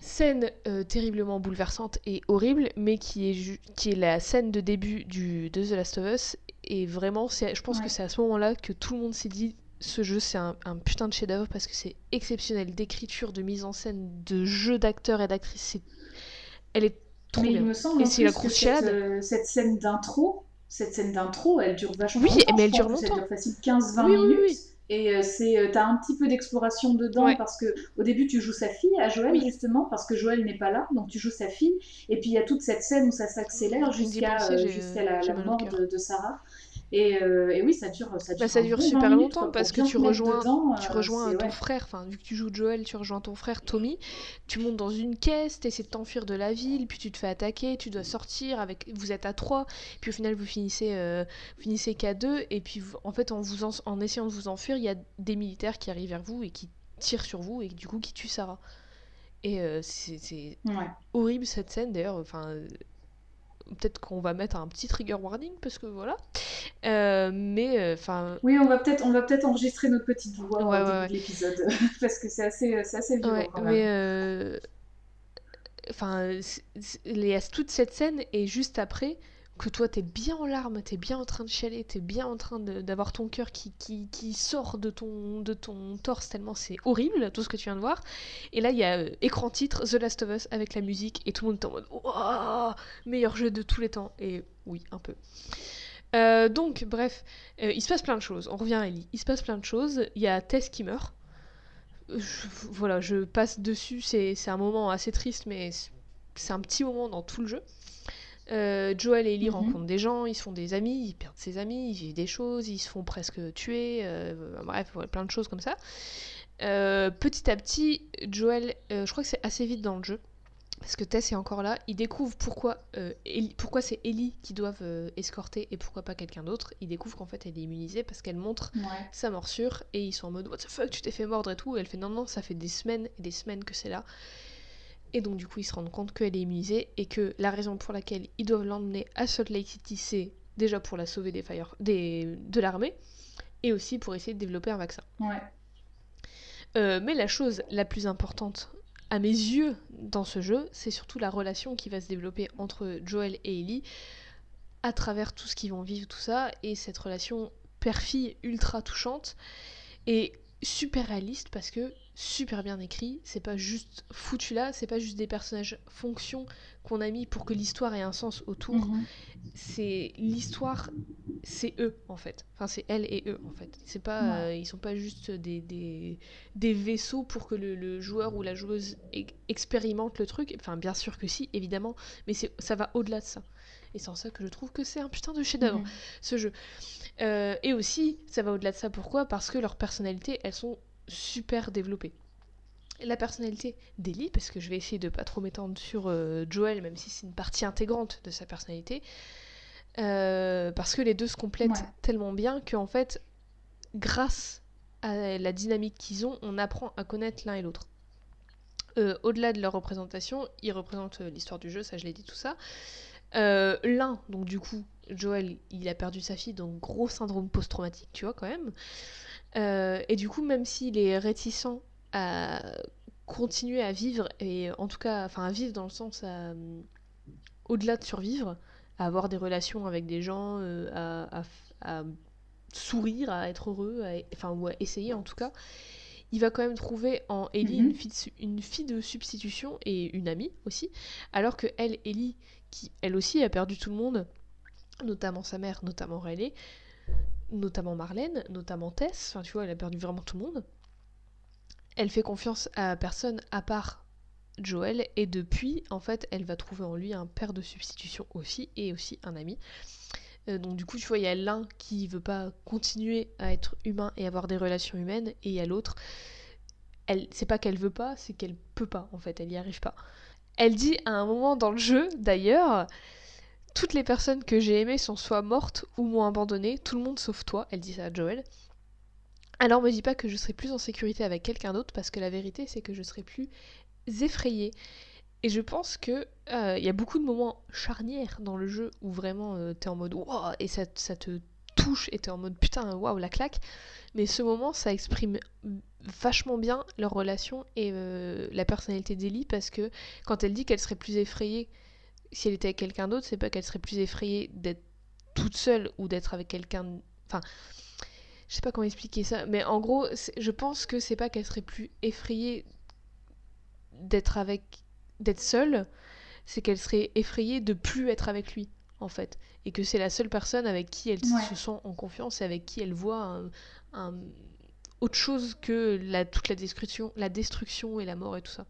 Scène euh, terriblement bouleversante et horrible, mais qui est, qui est la scène de début du, de The Last of Us. Et vraiment, je pense Ouais. que c'est à ce moment-là que tout le monde s'est dit ce jeu c'est un, un putain de chef-d'œuvre parce que c'est exceptionnel d'écriture, de mise en scène, de jeu d'acteurs et d'actrices. c'est- Elle est trop Mais bien. il me semble Et c'est la que cette, euh, cette scène d'intro, cette scène d'intro, elle dure vachement Oui, longtemps. mais elle dure longtemps. Ça dure facile 15-20 Oui, oui, minutes. oui. Et euh, c'est, euh, t'as un petit peu d'exploration dedans Ouais. parce que au début tu joues sa fille à Joël Oui. justement parce que Joël n'est pas là donc tu joues sa fille et puis il y a toute cette scène où ça s'accélère jusqu'à la, mort de Sarah et, euh, et oui ça dure ça dure, Bah, ça dure super 20 minutes, longtemps quoi, parce que tu rejoins, dedans, tu euh, rejoins ton ouais. frère, enfin vu que tu joues Joel, tu rejoins ton frère Tommy, tu montes dans une caisse, tu essaies de t'enfuir de la ville, puis tu te fais attaquer, tu dois sortir, avec, vous êtes à trois, puis au final vous finissez, euh, vous finissez qu'à deux, et puis en fait en, vous en, en essayant de vous enfuir, il y a des militaires qui arrivent vers vous et qui tirent sur vous et du coup qui tuent Sarah. Et euh, c'est c'est Ouais. horrible cette scène d'ailleurs, enfin... euh, Peut-être qu'on va mettre un petit trigger warning parce que voilà. Euh, mais euh, enfin Oui, on va peut-être on va peut-être enregistrer notre petite voix Ouais, au début ouais, ouais. de l'épisode parce que c'est assez c'est assez violent Ouais, quand même. mais euh, enfin, il y a toute cette scène et juste après, que toi t'es bien en larmes, t'es bien en train de chialer, t'es bien en train d'avoir ton cœur qui, qui, sort de ton, de ton torse tellement c'est horrible tout ce que tu viens de voir. Et là il y a euh, écran titre The Last of Us avec la musique et tout le monde est en mode Waouh meilleur jeu de tous les temps. Et oui, un peu. Euh, donc, bref, euh, il se passe plein de choses. On revient à Ellie. Il se passe plein de choses. Il y a Tess qui meurt. voilà, je passe dessus. C'est un moment assez triste, mais c'est un petit moment dans tout le jeu. Euh, Joel et Ellie mhm. rencontrent des gens, ils se font des amis, ils perdent ses amis, ils vivent des choses, ils se font presque tuer, euh, bref, plein de choses comme ça. Euh, petit à petit, Joel, je crois que c'est assez vite dans le jeu, parce que Tess est encore là, il découvre pourquoi, pourquoi c'est Ellie qui doivent escorter et pourquoi pas quelqu'un d'autre. Il découvre qu'en fait elle est immunisée parce qu'elle montre sa morsure et ils sont en mode What the fuck, tu t'es fait mordre et tout. Et elle fait non, non, ça fait des semaines et des semaines que c'est là. Et donc du coup ils se rendent compte qu'elle est immunisée et que la raison pour laquelle ils doivent l'emmener à Salt Lake City c'est déjà pour la sauver des fire... des... de l'armée et aussi pour essayer de développer un vaccin. Ouais. Euh, mais la chose la plus importante à mes yeux dans ce jeu, c'est surtout la relation qui va se développer entre Joel et Ellie à travers tout ce qu'ils vont vivre, tout ça, et cette relation père-fille ultra touchante. Et super réaliste parce que super bien écrit, c'est pas juste foutu là, c'est pas juste des personnages fonctions qu'on a mis pour que l'histoire ait un sens autour. Mhm. C'est l'histoire, c'est eux en fait. Enfin, c'est elle et eux en fait. C'est pas, euh, ils sont pas juste des, des, des vaisseaux pour que le, joueur ou la joueuse expérimente le truc. Enfin, bien sûr que si, évidemment, mais ça va au-delà de ça. Et c'est en ça que je trouve que c'est un putain de chef-d'œuvre, ce jeu. Euh, et aussi, ça va au-delà de ça. Pourquoi? Parce que leurs personnalités, elles sont super développées. La personnalité d'Ellie, parce que je vais essayer de pas trop m'étendre sur euh, Joel, même si c'est une partie intégrante de sa personnalité, euh, parce que les deux se complètent tellement bien qu'en fait, grâce à la dynamique qu'ils ont, on apprend à connaître l'un et l'autre. Au-delà de leur représentation, ils représentent l'histoire du jeu, ça je l'ai dit tout ça, euh, l'un, donc du coup, Joel, il a perdu sa fille, donc gros syndrome post-traumatique, tu vois, quand même. Euh, et du coup, même s'il est réticent à continuer à vivre, et en tout cas, enfin, à vivre dans le sens à, au-delà de survivre, à avoir des relations avec des gens, euh, à, sourire, à être heureux, enfin, ou à essayer en tout cas, il va quand même trouver en Ellie mhm. une, fille une, fille de substitution et une amie aussi, alors que elle, Ellie, qui elle aussi a perdu tout le monde, notamment sa mère, notamment Riley, notamment Marlène, notamment Tess, enfin tu vois, elle a perdu vraiment tout le monde. Elle fait confiance à personne à part Joel, et depuis, en fait, elle va trouver en lui un père de substitution aussi, et aussi un ami. Euh, donc du coup, tu vois, il y a l'un qui veut pas continuer à être humain et avoir des relations humaines, et il y a l'autre, elle, c'est pas qu'elle veut pas, c'est qu'elle peut pas, en fait, elle y arrive pas. Elle dit à un moment dans le jeu, d'ailleurs, toutes les personnes que j'ai aimées sont soit mortes ou m'ont abandonné, tout le monde sauf toi, elle dit ça à Joel. Alors me dis pas que je serai plus en sécurité avec quelqu'un d'autre parce que la vérité c'est que je serai plus effrayée. Et je pense que il euh, y a beaucoup de moments charnières dans le jeu où vraiment euh, t'es en mode wow et ça, ça te touche et t'es en mode putain waouh la claque. Mais ce moment ça exprime vachement bien leur relation et euh, la personnalité d'Ellie parce que quand elle dit qu'elle serait plus effrayée si elle était avec quelqu'un d'autre, c'est pas qu'elle serait plus effrayée d'être toute seule ou d'être avec quelqu'un. Enfin, je sais pas comment expliquer ça, mais en gros, je pense que c'est pas qu'elle serait plus effrayée d'être avec, d'être seule, c'est qu'elle serait effrayée de plus être avec lui en fait, et que c'est la seule personne avec qui elle se sent en confiance et avec qui elle voit un autre chose que la, toute la destruction, la destruction et la mort et tout ça.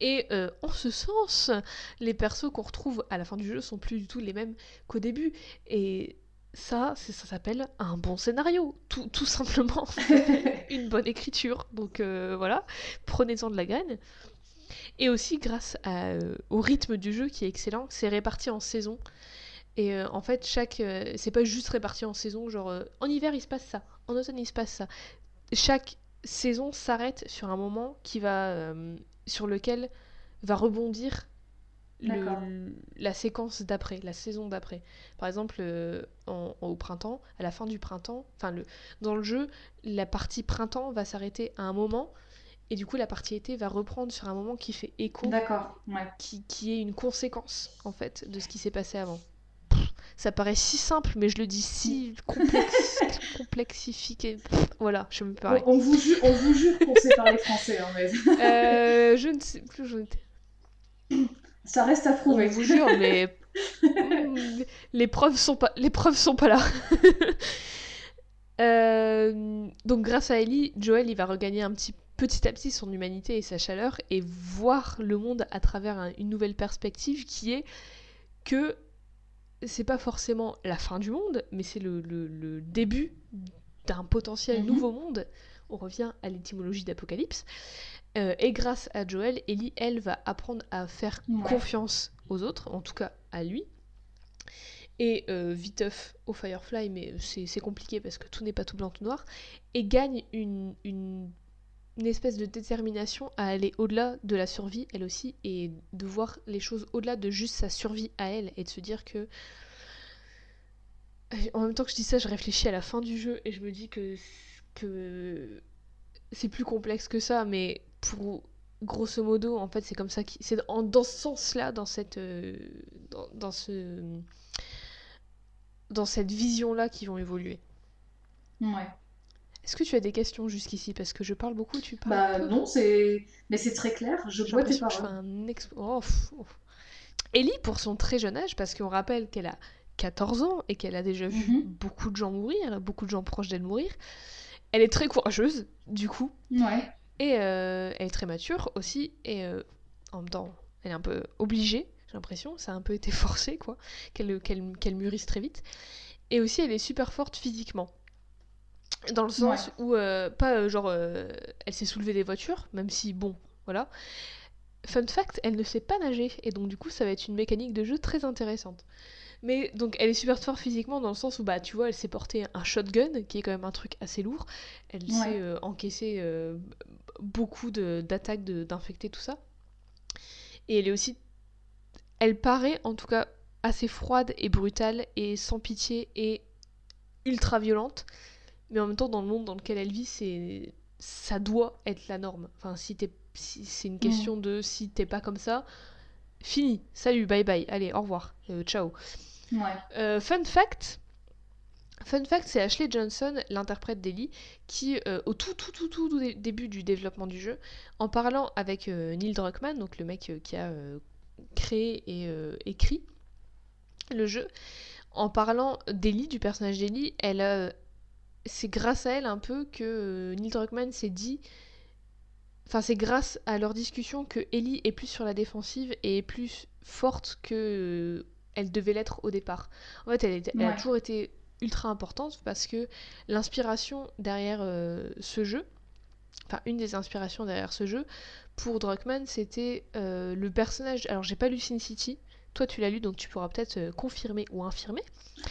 Et euh, en ce sens, les persos qu'on retrouve à la fin du jeu sont plus du tout les mêmes qu'au début. Et ça, ça s'appelle un bon scénario, tout, tout simplement. Une bonne écriture. Donc euh, voilà, prenez-en de la graine. Et aussi grâce euh, au rythme du jeu qui est excellent, c'est réparti en saisons. Et euh, en fait, chaque. C'est pas juste réparti en saison, genre en hiver il se passe ça, en automne il se passe ça. Chaque saison s'arrête sur un moment qui va. sur lequel va rebondir la séquence d'après, la saison d'après. Par exemple, au printemps, à la fin du printemps, enfin, le, dans le jeu, la partie printemps va s'arrêter à un moment. Et du coup, la partie été va reprendre sur un moment qui fait écho. Ouais. Qui, qui est une conséquence, en fait, de ce qui s'est passé avant. Ça paraît si simple, mais je le dis si complexe, complexifié. Voilà, je me parle. On, vous jure, on vous jure qu'on sait parler français, hein, mais... euh, je ne sais plus. Je... Ça reste à prouver. On vous jure, mais les preuves sont pas, les preuves sont pas là. Euh, donc grâce à Ellie, Joel il va regagner un petit petit à petit son humanité et sa chaleur et voir le monde à travers une nouvelle perspective qui est que c'est pas forcément la fin du monde, mais c'est le, le, début d'un potentiel mhm. nouveau monde. On revient à l'étymologie d'Apocalypse. Euh, et grâce à Joel, Ellie, elle, va apprendre à faire confiance aux autres, en tout cas à lui. Et euh, Viteuf au Firefly, mais c'est compliqué parce que tout n'est pas tout blanc, tout noir. Et gagne une, une, une espèce de détermination à aller au-delà de la survie, elle aussi, et de voir les choses au-delà de juste sa survie à elle, et de se dire que. En même temps que je dis ça, je réfléchis à la fin du jeu et je me dis que, que c'est plus complexe que ça, mais pour grosso modo, en fait, c'est comme ça. C'est dans ce sens-là, dans cette, euh, dans, ce, dans cette vision-là, qu'ils vont évoluer. Ouais. Est-ce que tu as des questions jusqu'ici? Parce que je parle beaucoup, tu parles. Bah non, c'est. Mais c'est très clair, je vois tes paroles. un oh, Ellie, pour son très jeune âge, parce qu'on rappelle qu'elle a 14 ans et qu'elle a déjà vu mhm. beaucoup de gens mourir, beaucoup de gens proches d'elle mourir, elle est très courageuse, du coup. Ouais. Et euh, elle est très mature aussi, et euh, en même temps, elle est un peu obligée, j'ai l'impression, ça a un peu été forcé, quoi, qu'elle mûrisse très vite. Et aussi, elle est super forte physiquement. Dans le sens où, euh, pas euh, genre, euh, elle s'est soulevée des voitures, même si, bon, voilà. Fun fact, elle ne sait pas nager, et donc du coup, ça va être une mécanique de jeu très intéressante. Mais donc, elle est super forte physiquement dans le sens où, bah, tu vois, elle s'est porter un shotgun, qui est quand même un truc assez lourd. Elle sait encaisser beaucoup d'attaques d'infectés, tout ça. Et elle est aussi. Elle paraît, en tout cas, assez froide et brutale, et sans pitié, et ultra violente mais en même temps, dans le monde dans lequel elle vit, c'est ça doit être la norme. Enfin, si, c'est une question de si t'es pas comme ça, fini, salut, bye bye, allez, au revoir, euh, ciao. Euh, fun fact. Fun fact, c'est Ashley Johnson, l'interprète d'Ellie, qui, euh, au tout, tout, tout, tout, début du développement du jeu, en parlant avec Neil Druckmann, donc le mec qui a créé et écrit le jeu, en parlant d'Ellie, du personnage d'Ellie, elle a c'est grâce à elle un peu que euh, Neil Druckmann s'est dit. Enfin, c'est grâce à leur discussion que Ellie est plus sur la défensive et est plus forte que euh, elle devait l'être au départ. En fait, elle, a toujours été ultra importante parce que l'inspiration derrière euh, ce jeu, enfin une des inspirations derrière ce jeu, pour Druckmann, c'était le personnage. Alors, j'ai pas lu Sin City. Toi, tu l'as lu, donc tu pourras peut-être confirmer ou infirmer.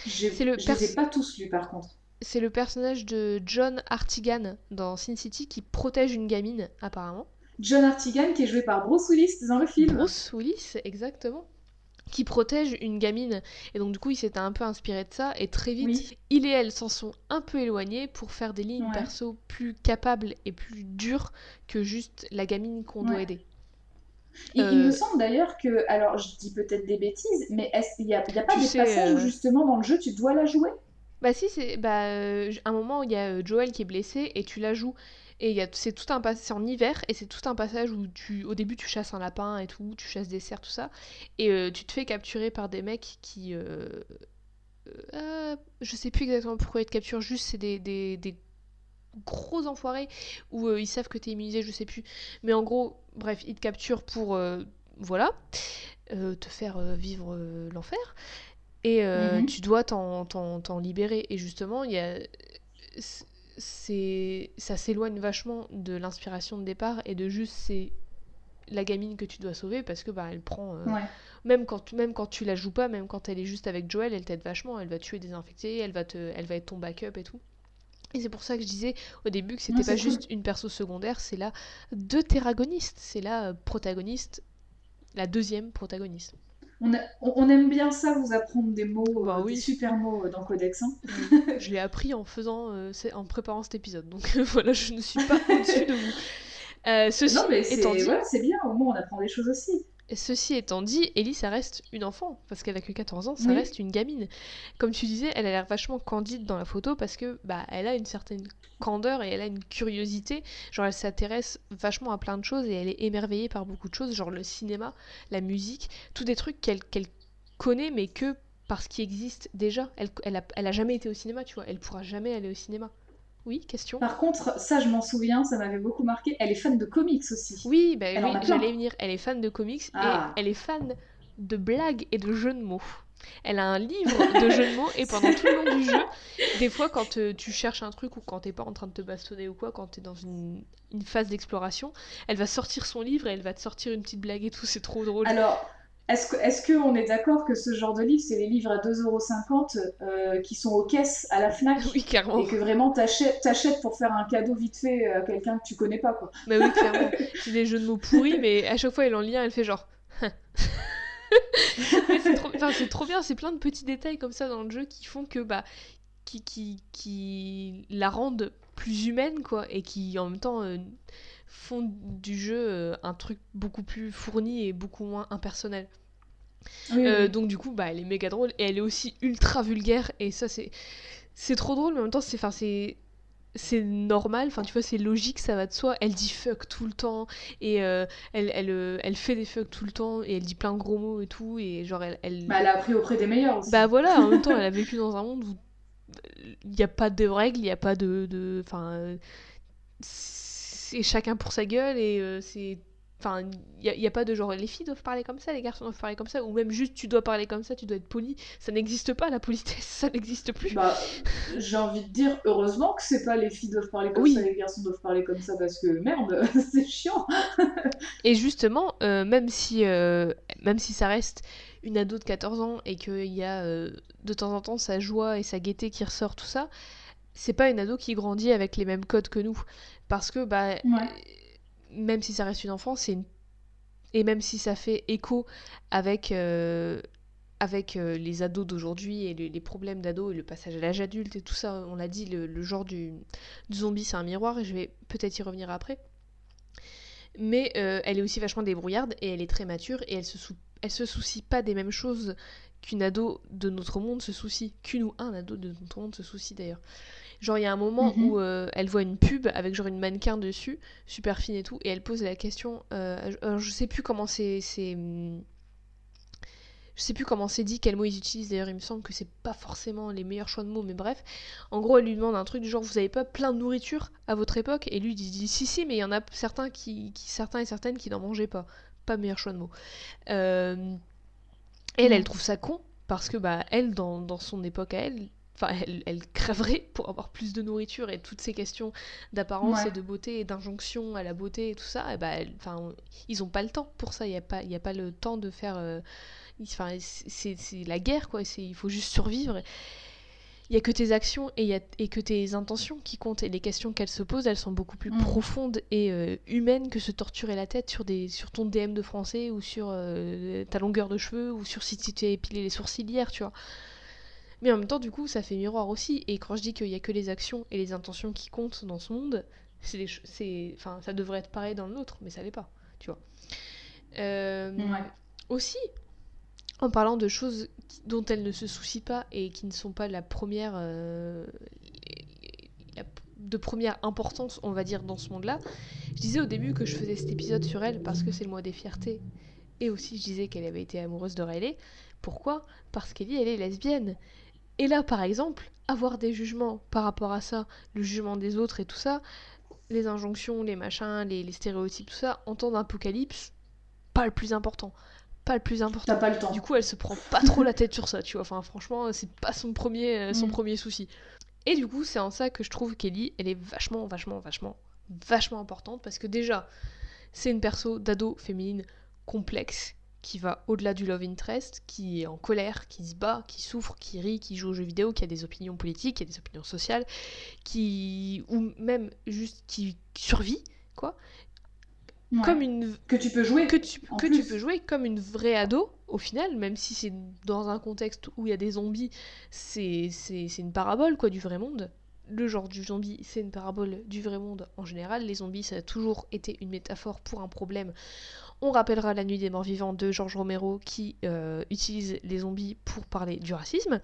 C'est le je les ai pas tous lus, par contre c'est le personnage de John Artigan dans Sin City qui protège une gamine, apparemment. John Artigan qui est joué par Bruce Willis dans le film. Bruce Willis, exactement. Qui protège une gamine. Et donc, du coup, il s'était un peu inspiré de ça. Et très vite, il et elle s'en sont un peu éloignés pour faire des lignes perso plus capables et plus dures que juste la gamine qu'on doit aider. Il, me euh, semble d'ailleurs que, alors je dis peut-être des bêtises, mais il n'y a, a, pas des passages où euh, justement dans le jeu tu dois la jouer? Bah si, c'est bah, euh, un moment où il y a euh, Joel qui est blessé et tu la joues. Et c'est tout un c'est en hiver et c'est tout un passage où tu au début tu chasses un lapin et tout, tu chasses des cerfs tout ça et euh, tu te fais capturer par des mecs qui je sais plus exactement pourquoi ils te capturent, juste c'est des, des, des, gros enfoirés où ils savent que t'es immunisé, je sais plus. Mais en gros, bref, ils te capturent pour voilà, te faire vivre l'enfer et euh, mhm. tu dois t'en libérer. Et justement, il y a ça s'éloigne vachement de l'inspiration de départ et de juste c'est la gamine que tu dois sauver parce que bah elle prend euh, même quand tu, même quand tu la joues pas même quand elle est juste avec Joel elle t'aide vachement. Elle va tuer des infectés elle va te elle va être ton backup et tout. Et c'est pour ça que je disais au début que c'était pas juste une perso secondaire c'est là deux terragonistes c'est la protagoniste la deuxième protagoniste on, aime bien ça, vous apprendre des mots, bah euh, des super mots euh, dans Codex. Hein. je l'ai appris en faisant, euh, en préparant cet épisode, donc voilà, je ne suis pas au-dessus de vous. non, mais c'est bien, au moins on apprend des choses aussi. Ceci étant dit, Ellie, ça reste une enfant, parce qu'elle a que 14 ans, ça Oui. reste une gamine. Comme tu disais, elle a l'air vachement candide dans la photo parce que bah elle a une certaine candeur et elle a une curiosité. Genre elle s'intéresse vachement à plein de choses et elle est émerveillée par beaucoup de choses, genre le cinéma, la musique, tous des trucs qu'elle qu'elle connaît mais que parce qu'ils existent déjà. Elle, elle, a, elle a jamais été au cinéma, tu vois. Elle pourra jamais aller au cinéma. Oui, question Par contre, ça, je m'en souviens, ça m'avait beaucoup marqué. Elle est fan de comics aussi. Oui, bah, oui j'allais venir. Elle est fan de comics Ah. et elle est fan de blagues et de jeux de mots. Elle a un livre de jeux de mots et pendant tout le long du jeu, des fois quand euh, tu cherches un truc ou quand t'es pas en train de te bastonner ou quoi, quand t'es dans une, une phase d'exploration, elle va sortir son livre et elle va te sortir une petite blague et tout, c'est trop drôle. Alors, est-ce que, est-ce qu'on est d'accord que ce genre de livre, c'est les livres à 2,50€ euh, qui sont aux caisses à la Fnac Oui, clairement. et que vraiment t'achètes, pour faire un cadeau vite fait à quelqu'un que tu connais pas, quoi. Bah oui, clairement. C'est des jeux de mots pourris, mais à chaque fois elle en lit un, elle fait genre. Mais c'est trop... enfin, c'est trop bien, c'est plein de petits détails comme ça dans le jeu qui font que bah qui, qui, qui la rendent plus humaine quoi et qui en même temps euh, font du jeu euh, un truc beaucoup plus fourni et beaucoup moins impersonnel. Oui, Euh, oui. donc du coup bah elle est méga drôle et elle est aussi ultra vulgaire et ça c'est c'est trop drôle mais en même temps c'est enfin c'est c'est normal, enfin tu vois c'est logique, ça va de soi. Elle dit fuck tout le temps et euh, elle, elle, euh, elle fait des fuck tout le temps et elle dit plein de gros mots et tout et genre elle, elle... Bah, elle a appris auprès des meilleurs aussi. Bah voilà, en même temps, elle a vécu dans un monde où il n'y a pas de règles, il n'y a pas de. de- Enfin. euh, c'est chacun pour sa gueule et euh, c'est. Enfin, il n'y a, il y a pas de genre les filles doivent parler comme ça, les garçons doivent parler comme ça, ou même juste tu dois parler comme ça, tu dois être poli. Ça n'existe pas la politesse, ça n'existe plus. Bah, j'ai envie de dire, heureusement que c'est pas les filles doivent parler comme Oui. ça, les garçons doivent parler comme ça, parce que merde, c'est chiant. Et justement, euh, même, si, euh, même si ça reste une ado de 14 ans et qu'il y a de temps en temps sa joie et sa gaieté qui ressort, tout ça, c'est pas une ado qui grandit avec les mêmes codes que nous. Parce que, bah, Ouais. même si ça reste une enfant, c'est une... Et même si ça fait écho avec, euh, avec euh, les ados d'aujourd'hui et le- les problèmes d'ados et le passage à l'âge adulte et tout ça, on l'a dit, le, le genre du, du zombie c'est un miroir et je vais peut-être y revenir après. Mais euh, elle est aussi vachement débrouillarde et elle est très mature et elle se, sou- elle se soucie pas des mêmes choses qu'une ado de notre monde se soucie, qu'une ou un ado de notre monde se soucie d'ailleurs. Genre il y a un moment Mhm. où euh, elle voit une pub avec genre une mannequin dessus, super fine et tout, et elle pose la question, euh, alors je sais plus comment c'est... Je sais plus comment c'est dit, quel mot ils utilisent d'ailleurs, il me semble que c'est pas forcément les meilleurs choix de mots, mais bref. En gros, elle lui demande un truc du genre, vous avez pas plein de nourriture à votre époque? Et lui il dit, si, si, mais il y en a certains, qui, qui- certains et certaines qui n'en mangeaient pas. Pas meilleur choix de mots. Euh, Elle, elle Mm. trouve ça con, parce que bah, elle, dans, dans son époque à elle, enfin, elle, elle crèverait pour avoir plus de nourriture et toutes ces questions d'apparence Ouais. et de beauté et d'injonction à la beauté et tout ça, et bah, elle- enfin, ils ont pas le temps pour ça, il n'y a, pas- y a pas le temps de faire... euh, Enfin, c'est la guerre, quoi. c'est- Il faut juste survivre. Il y a que tes actions et, il y a- et que tes intentions qui comptent. Et les questions qu'elle se pose, elles sont beaucoup plus Mm. profondes et euh, humaines que se torturer la tête sur, des, sur ton DM de français ou sur euh, ta longueur de cheveux ou sur si tu t'es épilé les sourcils hier, tu vois. Mais en même temps, du coup, ça fait miroir aussi. Et quand je dis qu'il y a que les actions et les intentions qui comptent dans ce monde, c'est enfin, ça devrait être pareil dans le nôtre, mais ça l'est pas, tu vois. Euh, Ouais. Aussi, en parlant de choses dont elle ne se soucie pas et qui ne sont pas la première, euh, la- de première importance, on va dire, dans ce monde-là, je disais au début que je faisais cet épisode sur elle parce que c'est le mois des fiertés. Et aussi, je disais qu'elle avait été amoureuse de Riley. Pourquoi? Parce qu'Ellie, elle est lesbienne. Et là, par exemple, avoir des jugements par rapport à ça, le jugement des autres et tout ça, les injonctions, les machins, les, les stéréotypes, tout ça, en temps d'apocalypse, pas le plus important. Pas le plus important. T'as pas le temps. Du coup, elle se prend pas trop la tête sur ça, tu vois. Enfin, franchement, c'est pas son premier, euh, son Mm. premier souci. Et du coup, c'est en ça que je trouve qu'Ellie, elle est vachement, vachement, vachement, vachement importante parce que déjà, c'est une perso d'ado féminine complexe qui va au-delà du love interest, qui est en colère, qui se bat, qui souffre, qui rit, qui joue aux jeux vidéo, qui a des opinions politiques, qui a des opinions sociales, qui ou même juste qui survit, quoi. Ouais. Comme une Que tu peux jouer. que tu, que plus. tu peux jouer comme une vraie ado, au final, même si c'est dans un contexte où il y a des zombies, c'est une parabole quoi du vrai monde. Le genre du zombie, c'est une parabole du vrai monde en général. Les zombies, ça a toujours été une métaphore pour un problème On rappellera La Nuit des Morts Vivants de Georges Romero qui euh, utilise les zombies pour parler du racisme.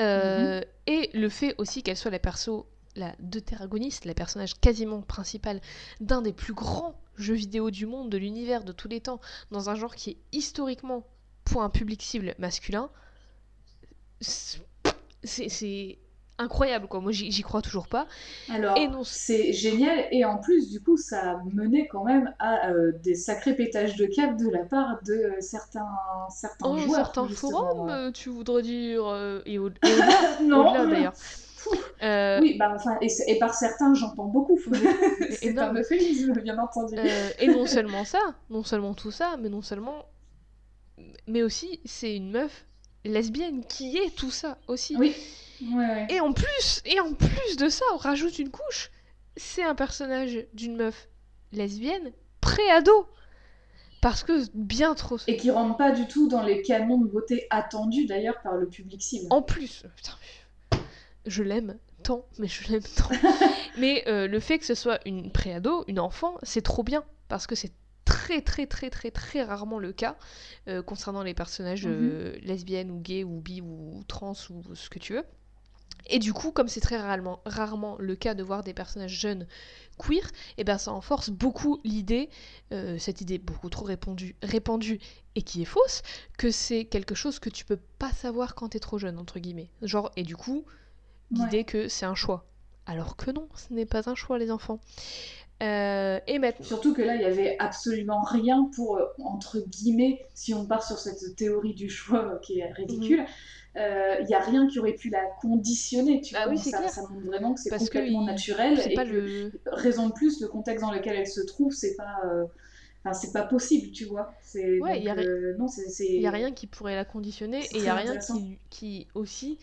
Euh, Mhm. Et le fait aussi qu'elle soit la perso, la deutéragoniste, la personnage quasiment principal d'un des plus grands jeux vidéo du monde, de l'univers, de tous les temps, dans un genre qui est historiquement pour un public cible masculin, c'est incroyable quoi. Moi j'y crois toujours pas. Alors, Et non- c'est génial. Et en plus, du coup, ça a mené quand même à euh, des sacrés pétages de câble de la part de euh, certains, certains En joueurs. certains forums, euh, tu voudrais dire, euh, et au- et au-delà d'ailleurs. Euh, Oui, bah, enfin, et, par certains, j'entends beaucoup. c'est un euphémisme, bien entendu. Euh, et non seulement ça, non seulement tout ça, mais non seulement. Mais aussi, c'est une meuf lesbienne qui est tout ça aussi. Oui, ouais, ouais. Et en plus, et en plus de ça, on rajoute une couche. C'est un personnage d'une meuf lesbienne pré-ado. Parce que bien trop. Et qui rentre pas du tout dans les canons de beauté attendus d'ailleurs par le public cible. En plus, putain, je l'aime tant, mais je l'aime tant. mais euh, le fait que ce soit une préado, une enfant, c'est trop bien parce que c'est très très très très très rarement le cas euh, concernant les personnages euh, lesbiennes ou gays ou bi ou trans ou ce que tu veux. Et du coup, comme c'est très rarement, rarement le cas de voir des personnages jeunes queer, et ben ça enforce beaucoup l'idée, euh, cette idée beaucoup trop répandue, répandue et qui est fausse, que c'est quelque chose que tu peux pas savoir quand t'es trop jeune, entre guillemets. Genre, et du coup, l'idée Ouais. que c'est un choix. Alors que non, ce n'est pas un choix, les enfants. Euh, et maintenant. Surtout que là, il y avait absolument rien pour, euh, entre guillemets, si on part sur cette théorie du choix euh, qui est ridicule, il y a rien qui aurait pu la conditionner, tu Ah vois. oui, ça, clair. ça montre vraiment que c'est que complètement il- naturel et pas que, le. raison de plus, le contexte dans lequel elle se trouve, c'est pas, enfin, c'est pas possible, tu vois. Ouais, il a ri- n'y a rien qui pourrait la conditionner et il n'y a rien qui aussi,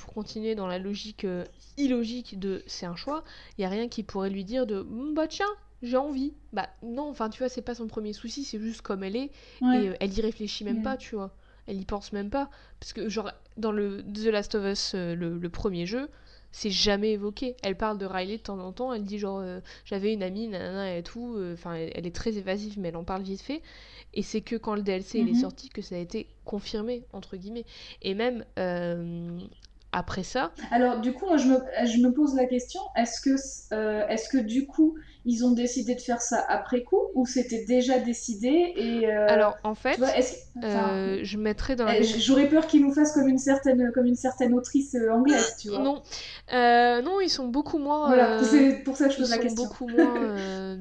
pour continuer dans la logique euh, illogique de c'est un choix, il n'y a rien qui pourrait lui dire de bah tiens, j'ai envie. Bah non, enfin tu vois, c'est pas son premier souci, c'est juste comme elle est Ouais. et euh, elle y réfléchit même Mm. pas, tu vois. Elle y pense même pas. Parce que, genre, dans le The Last of Us, euh, le, le premier jeu, c'est jamais évoqué. Elle parle de Riley de temps en temps, elle dit genre, euh, j'avais une amie, nanana et tout. Enfin, elle, elle est très évasive, mais elle en parle vite fait. Et c'est que quand le DLC il est Mhm. sorti que ça a été confirmé, entre guillemets. Et même après ça, Alors, du coup, moi, je me, je me pose la question, est-ce que, euh, est-ce que du coup, ils ont décidé de faire ça après coup ou c'était déjà décidé et euh, alors en fait, vois, enfin, euh, je mettrais dans la euh, j'aurais peur qu'ils nous fassent comme une certaine, comme une certaine autrice anglaise, tu vois. Non, non, ils sont beaucoup moins. Voilà, c'est pour ça que je ils pose la sont question. beaucoup moins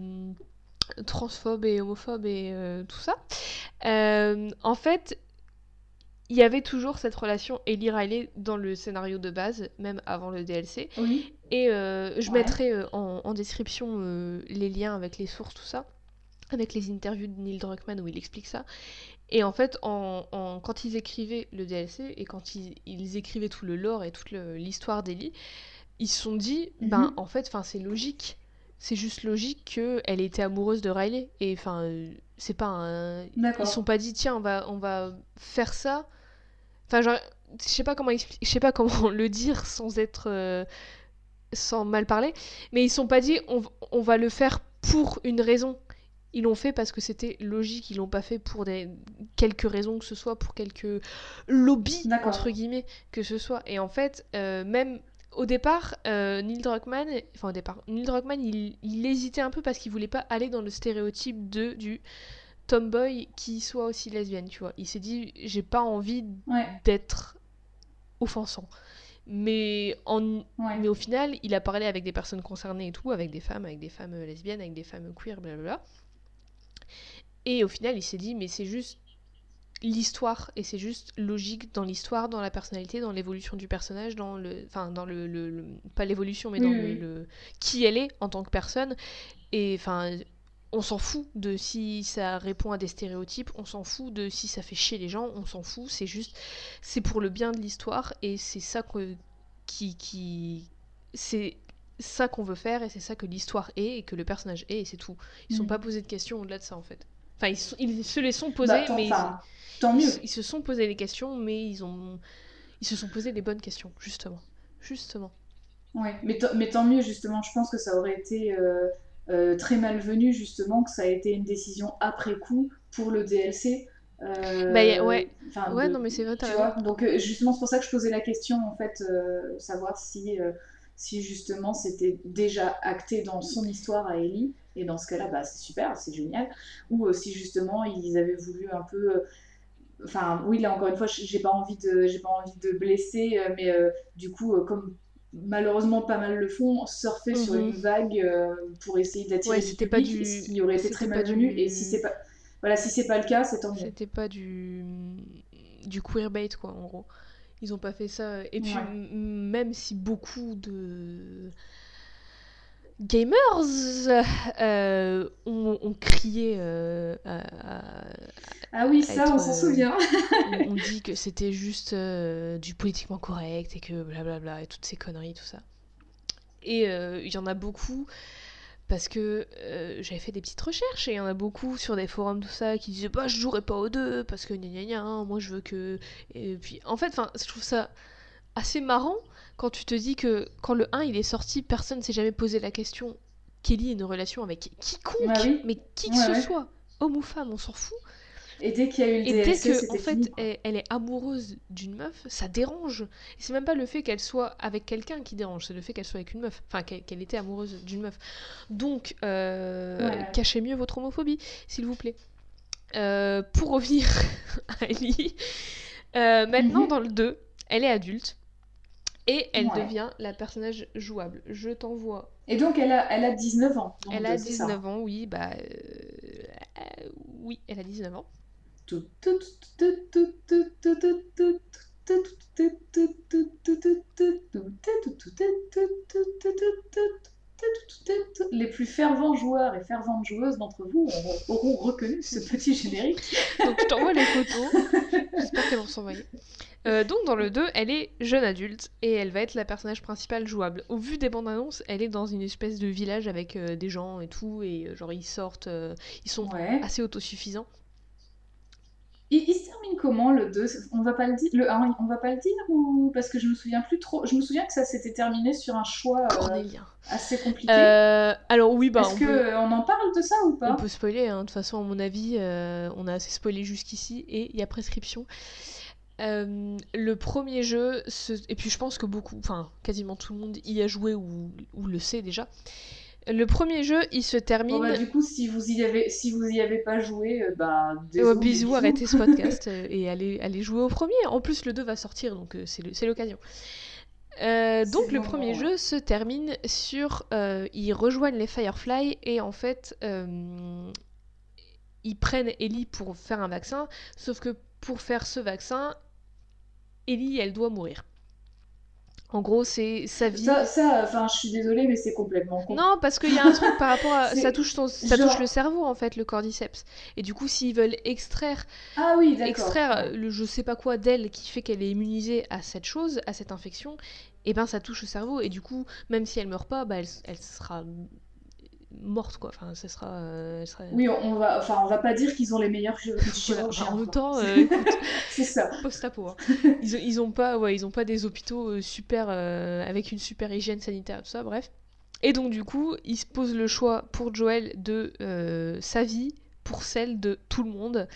transphobes et homophobes et tout ça. En fait, il y avait toujours cette relation Ellie Riley dans le scénario de base, même avant le DLC. Oui, Et euh, je Ouais. mettrai euh, en, en description euh, les liens avec les sources, tout ça, avec les interviews de Neil Druckmann où il explique ça. Et en fait, en, en- quand ils écrivaient le DLC et quand ils, ils écrivaient tout le lore et toute l'histoire d'Ellie, ils se sont dit, ben Mhm. en fait, c'est logique. C'est juste logique qu'elle était amoureuse de Riley. Et enfin, c'est pas un, ils se sont pas dit tiens on va on va faire ça enfin genre je sais pas comment je sais pas comment le dire sans être euh, sans mal parler mais ils sont pas dit on, va le faire pour une raison. Ils l'ont fait parce que c'était logique. Ils l'ont pas fait pour des quelques raisons que ce soit pour quelques lobbies entre guillemets que ce soit. Et en fait euh, même au départ, euh, Neil Druckmann, enfin au départ, Neil Druckmann, il, il hésitait un peu parce qu'il voulait pas aller dans le stéréotype de du tomboy qui soit aussi lesbienne, tu vois. Il s'est dit, j'ai pas envie Ouais, d'être offensant. Mais, en, ouais. mais au final, il a parlé avec des personnes concernées et tout, avec des femmes, avec des femmes lesbiennes, avec des femmes queer, blablabla. Et au final, il s'est dit, mais c'est juste l'histoire, et c'est juste logique dans l'histoire, dans la personnalité, dans l'évolution du personnage, dans le. Enfin, dans le. le- le- pas l'évolution, mais dans oui, le, oui. le- qui elle est en tant que personne. Et enfin. On s'en fout de si ça répond à des stéréotypes, on s'en fout de si ça fait chier les gens, on s'en fout, c'est juste, c'est pour le bien de l'histoire et c'est ça que, qui, qui, c'est ça qu'on veut faire et c'est ça que l'histoire est et que le personnage est et c'est tout. Ils ne sont Mm. pas posés de questions au-delà de ça en fait. Enfin, ils, sont- ils se les sont posés, Bah, tant, mais ils- tant mieux. ils se sont posés des questions, mais ils ont, ils se sont posés les bonnes questions, justement, justement. Ouais, mais, tant- mais tant mieux, justement. Je pense que ça aurait été euh, très malvenu justement que ça a été une décision après coup pour le DLC. Euh, bah, ouais, ouais non mais c'est vrai, tu vois. Donc justement c'est pour ça que je posais la question en fait, savoir si, si justement c'était déjà acté dans son histoire à Ellie, et dans ce cas-là bah, c'est super, c'est génial, ou si justement ils avaient voulu un peu enfin oui là encore une fois j'ai pas envie de j'ai pas envie de blesser mais du coup comme malheureusement pas mal le font, surfer sur mhm. une vague euh, pour essayer d'attirer ouais, public, pas du... ce qui aurait été très malvenu. Et si c'est pas, voilà, si c'est pas le cas, c'est tant mieux. C'était pas du du queerbait quoi, en gros. Ils ont pas fait ça. Et puis même si beaucoup de gamers euh, ont, crié euh, ah oui, ça, on s'en souvient. on, dit que c'était juste du politiquement correct et que blablabla et toutes ces conneries, tout ça. Et il y en a beaucoup parce que j'avais fait des petites recherches et il y en a beaucoup sur des forums tout ça qui disaient bah je jouerai pas aux deux parce que gna gna gna moi je veux que et puis en fait enfin je trouve ça assez marrant quand tu te dis que quand le 1 il est sorti, personne s'est jamais posé la question Kelly ait une relation avec quiconque, bah mais qui que ce soit, homme ou femme, on s'en fout. Et dès qu'il y a eu le Et dès que, en fait, elle, est amoureuse d'une meuf, ça dérange. Et c'est même pas le fait qu'elle soit avec quelqu'un qui dérange, c'est le fait qu'elle soit avec une meuf. Enfin, qu'elle était amoureuse d'une meuf. Donc, euh, cachez mieux votre homophobie, s'il vous plaît. Euh, pour revenir à Ellie, euh, maintenant mhm. dans le 2, elle est adulte. Et elle devient la personnage jouable. Je t'envoie. Et donc elle a, elle a 19 ans. Elle a 19 ans, oui. Bah, euh, oui, elle a 19 ans. Les plus fervents joueurs et ferventes joueuses d'entre vous auront reconnu ce petit générique. Donc je t'envoie les photos. J'espère qu'elles vont s'envoyer. Euh, donc dans le 2, elle est jeune adulte et elle va être la personnage principale jouable. Au vu des bandes annonces, elle est dans une espèce de village avec euh, des gens et tout, et euh, genre ils sortent, ils sont assez autosuffisants. Il, il, se termine comment le 2 On va pas le dire le 1, on va pas le dire ou parce que je me souviens plus trop. Je me souviens que ça s'était terminé sur un choix assez compliqué. alors oui, bah Est-ce que on en parle de ça ou pas? On peut spoiler. Hein. De toute façon, à mon avis, on a assez spoilé jusqu'ici et il y a prescription. Euh, le premier jeu, et puis je pense que beaucoup, enfin quasiment tout le monde y a joué ou, le sait déjà. Le premier jeu, il se termine. Bah, du coup, si vous y avez, si vous y avez pas joué, euh, bah désolé, oh, bisous, arrêtez ce podcast et allez, allez jouer au premier. En plus, le 2 va sortir, donc c'est l'occasion. donc le premier jeu se termine sur ils rejoignent les Firefly et en fait ils prennent Ellie pour faire un vaccin, sauf que pour faire ce vaccin, Ellie, elle doit mourir. En gros, c'est sa vie. Ça, enfin, je suis désolée, mais c'est complètement con. Non, parce qu'il y a un truc par rapport à. ça touche, ça touche le cerveau, en fait, le cordyceps. Et du coup, s'ils veulent extraire. Ah oui, Extraire le je sais pas quoi d'elle qui fait qu'elle est immunisée à cette chose, à cette infection, et eh ben ça touche le cerveau. Et du coup, même si elle meurt pas, bah, elle, elle sera morte quoi. Enfin ce sera, euh, oui on va enfin on va pas dire qu'ils ont les meilleurs chirurgiens en même temps euh, c'est ça. post-apo hein. ils, ils ont pas ouais ils ont pas des hôpitaux euh, super avec une super hygiène sanitaire tout ça bref. Et donc du coup ils se posent le choix pour Joël de sa vie pour celle de tout le monde.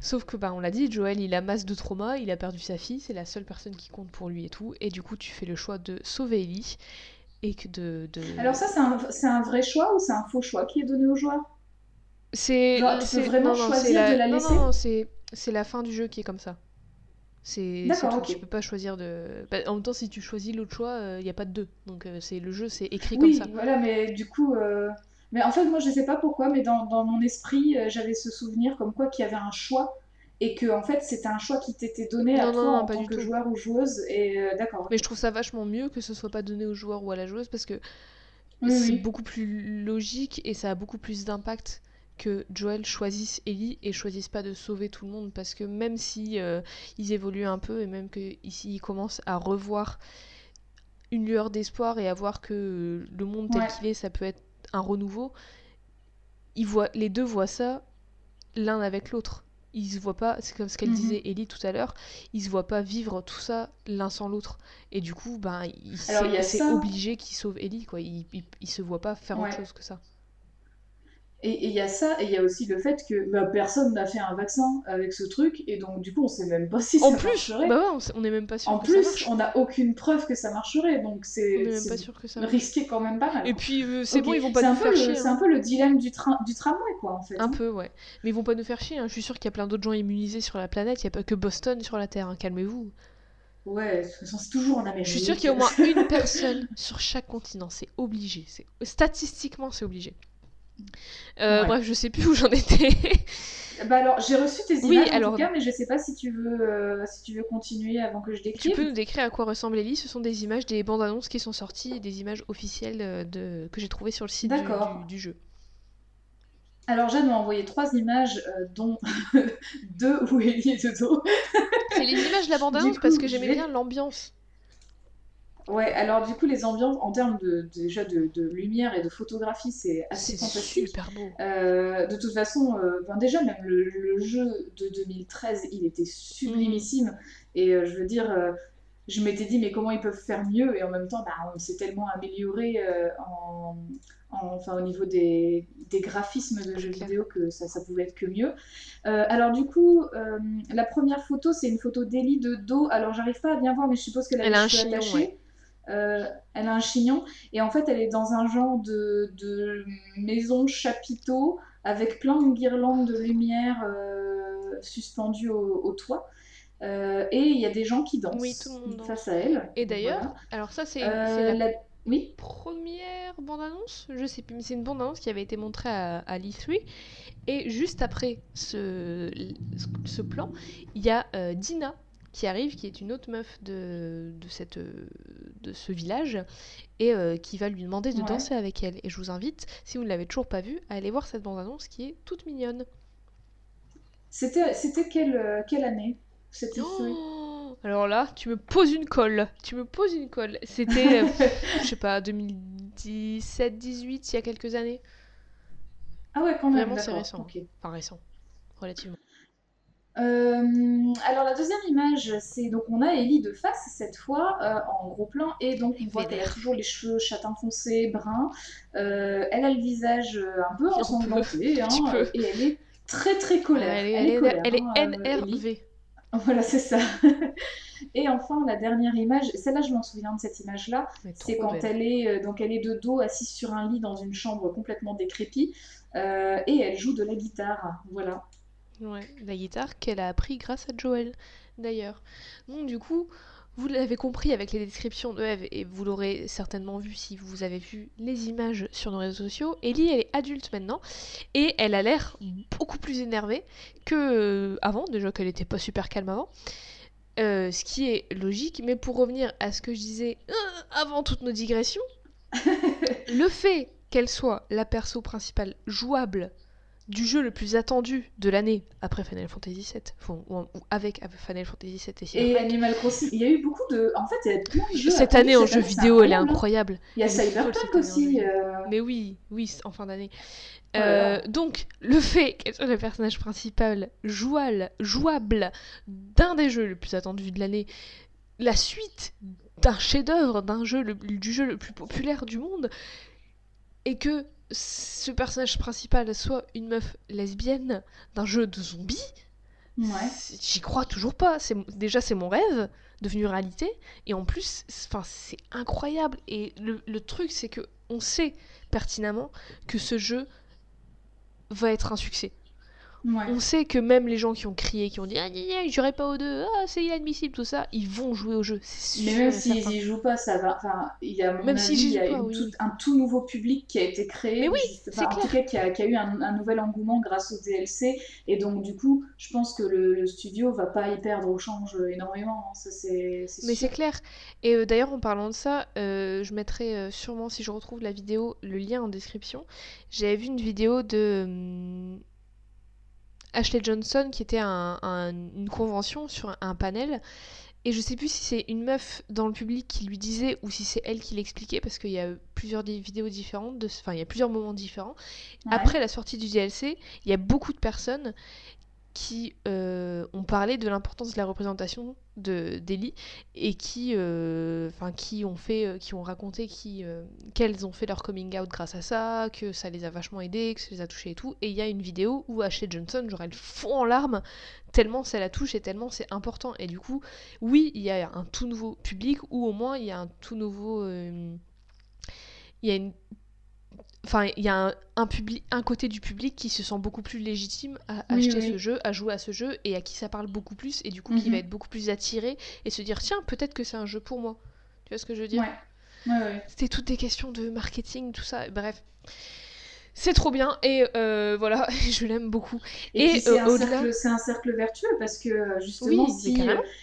Sauf que, bah, on l'a dit, Joël, il a masse de trauma, il a perdu sa fille, c'est la seule personne qui compte pour lui et tout. Et du coup, tu fais le choix de sauver Ellie de, Alors ça, c'est un, vrai choix ou c'est un faux choix qui est donné au joueur? C'est vraiment choisir de la laisser? Non, c'est la fin du jeu qui est comme ça. C'est D'accord, tu peux pas choisir de. Bah, en même temps, si tu choisis l'autre choix, il euh, n'y a pas de deux. Donc euh, c'est le jeu, c'est écrit comme ça. Voilà, mais du coup, euh, mais en fait, moi, je sais pas pourquoi, mais dans, dans mon esprit, j'avais ce souvenir comme quoi qu'il y avait un choix et que en fait c'était un choix qui t'était donné à toi en tant que joueur ou joueuse et euh, d'accord. Mais je trouve ça vachement mieux que ce soit pas donné au joueur ou à la joueuse parce que c'est beaucoup plus logique et ça a beaucoup plus d'impact que Joel choisisse Ellie et choisisse pas de sauver tout le monde parce que même si euh, ils évoluent un peu et même que ici ils commencent à revoir une lueur d'espoir et à voir que le monde tel qu'il est ça peut être un renouveau ils voient les deux voient ça l'un avec l'autre ils se voient pas, c'est comme ce qu'elle mhm. disait Ellie tout à l'heure, ils se voient pas vivre tout ça l'un sans l'autre. Et du coup, ben, c'est obligé qu'ils sauvent Ellie, quoi. Ils, ils, se voient pas faire autre chose que ça. Et il y a ça, et il y a aussi le fait que bah, personne n'a fait un vaccin avec ce truc, et donc du coup on sait même pas si En ça plus, marcherait. bah ouais, on, sait- on est même pas sûr en que ça plus, marche. on n'a aucune preuve que ça marcherait, donc On c'est sûr risqué quand même pas mal. Et puis euh, c'est bon, ils vont pas nous faire le- chier. C'est hein. un peu le dilemme du, train, du tramway, quoi, en fait. Un hein. peu, ouais. Mais ils vont pas nous faire chier. hein. Je suis sûre qu'il y a plein d'autres gens immunisés sur la planète. Il y a pas que Boston sur la Terre. hein. Calmez-vous. Ouais, de toute façon, c'est toujours en Amérique. Je suis sûre qu'il y a au moins une personne sur chaque continent. C'est obligé. Statistiquement, c'est obligé. Euh, Ouais. Bref, je sais plus où j'en étais. Bah alors, j'ai reçu tes Oui, images en alors- tout cas, mais je sais pas si tu veux, euh, si tu veux continuer avant que je tu décrive. peux nous décrire à quoi ressemble Ellie Ce sont des images des bandes annonces qui sont sorties et des images officielles euh, de... que j'ai trouvées sur le site du, D'accord. du- du jeu. Alors, Jeanne m'a envoyé trois images, euh, dont deux où Ellie est dos. C'est les images de la bande annonce coup, parce que j'aimais bien l'ambiance. Ouais, alors du coup, les ambiances, en termes de, déjà de, de lumière et de photographie, c'est assez fantastique. super beau. Euh, de toute façon, euh, ben déjà, même le, le jeu de 2013, il était sublimissime. Mm. Et euh, je veux dire, je m'étais dit, mais comment ils peuvent faire mieux? Et en même temps, bah, on s'est tellement amélioré en, en- enfin, au niveau des, des graphismes de jeux vidéo que ça, ça pouvait être que mieux. Alors du coup, la première photo, c'est une photo d'Ellie de dos. Alors j'arrive pas à bien voir, mais je suppose qu'elle a Elle a un chignon, ouais. Euh, elle a un chignon et en fait elle est dans un genre de, de maison chapiteau avec plein de guirlandes de lumière euh, suspendues au, au toit. Euh, et il y a des gens qui dansent Oui, tout le monde danse. face à elle. Et d'ailleurs, Voilà. alors ça c'est la la- Oui, première bande-annonce, je sais plus, mais c'est une bande-annonce qui avait été montrée à, à l'E3. Et juste après ce, ce plan, il y a Dina qui arrive, qui est une autre meuf de, de, cette, de ce village, et euh, qui va lui demander de Ouais. danser avec elle. Et je vous invite, si vous ne l'avez toujours pas vue, à aller voir cette bande-annonce qui est toute mignonne. c'était c'était quelle, euh, quelle année cette histoire? Oh Alors là, tu me poses une colle. Tu me poses une colle. C'était, euh, je sais pas, 2017, 18, il y a quelques années. Ah ouais, quand même. Vraiment, c'est récent. Enfin, récent. Relativement. Euh, alors la deuxième image, c'est donc on a Ellie de face cette fois euh, en gros plan et donc on voit qu'elle a toujours les cheveux châtain foncé, brun. Euh, elle a le visage un peu ensanglanté hein, et elle est très très colère. elle est, elle est- colère, elle est hein, Ellie. NRV. Voilà, c'est ça. Et enfin la dernière image, celle-là je m'en souviens de cette image-là, c'est quand belle. elle est donc elle est de dos assise sur un lit dans une chambre complètement décrépie euh, et elle joue de la guitare. Voilà. Ouais, la guitare qu'elle a appris grâce à Joël, d'ailleurs. Donc, du coup, vous l'avez compris avec les descriptions de Eve, et vous l'aurez certainement vu si vous avez vu les images sur nos réseaux sociaux. Ellie, elle est adulte maintenant, et elle a l'air beaucoup plus énervée que euh, avant, déjà qu'elle était pas super calme avant. Euh, ce qui est logique, mais pour revenir à ce que je disais euh, avant toutes nos digressions, le fait qu'elle soit la perso principale jouable du jeu le plus attendu de l'année après Final Fantasy VII, enfin, ou, ou avec Final Fantasy VII et. Animal Crossing, il y a eu beaucoup de. En fait, il y a plein de jeux. Cette année en jeu vidéo, elle est incroyable. Il y a Cyberpunk aussi. euh, Mais oui, oui, en fin d'année. Euh, donc, le fait qu'elle soit le personnage principal jouable, jouable d'un des jeux les plus attendus de l'année, la suite d'un chef-d'œuvre, d'un jeu, le- du jeu le plus populaire du monde, et que ce personnage principal soit une meuf lesbienne d'un jeu de zombies, Ouais. j'y crois toujours pas. C'est déjà c'est mon rêve devenu réalité, et en plus, c'est- enfin c'est incroyable. Et le, le truc c'est que on sait pertinemment que ce jeu va être un succès. Ouais. On sait que même les gens qui ont crié, qui ont dit ah j'aurais pas au 2, ah c'est inadmissible tout ça, ils vont jouer au jeu. C'est sûr Mais même s'ils y jouent pas, ça va. Enfin, il y a, à mon Même avis, s'ils y il y a pas, oui. un tout nouveau public qui a été créé. Mais oui, enfin, en tout cas, qui a, qui a eu un, un nouvel engouement grâce au DLC. Et donc, du coup, je pense que le, le studio va pas y perdre au change énormément. hein, Ça, c'est Mais c'est clair. Et euh, d'ailleurs, en parlant de ça, euh, je mettrai euh, sûrement, si je retrouve la vidéo, le lien en description. J'avais vu une vidéo de hum, Ashley Johnson qui était à un- un- une convention sur un, panel. Et je sais plus si c'est une meuf dans le public qui lui disait ou si c'est elle qui l'expliquait parce qu'il y a plusieurs vidéos différentes, de... enfin il y a plusieurs moments différents. Ouais. Après la sortie du DLC, il y a beaucoup de personnes qui euh, ont parlé de l'importance de la représentation de d'Ellie et qui, euh, qui ont fait, euh, qui ont raconté qui, qu'elles ont fait leur coming out grâce à ça, que ça les a vachement aidées, que ça les a touchées et tout. Et il y a une vidéo où Ashley Johnson, genre, elle fond en larmes tellement ça la touche et tellement c'est important. Et du coup, oui, il y a un tout nouveau public ou au moins il y a un tout nouveau, il y a une Enfin, il y a un, public, un côté du public qui se sent beaucoup plus légitime à acheter ce jeu, à jouer à ce jeu et à qui ça parle beaucoup plus et du coup qui va mhm. être beaucoup plus attiré et se dire tiens peut-être que c'est un jeu pour moi. Tu vois ce que je veux dire? Ouais. C'était toutes des questions de marketing, tout ça. Bref. C'est trop bien et euh, voilà, je l'aime beaucoup. Et, c'est euh, un, cercle vertueux parce que euh, justement, si,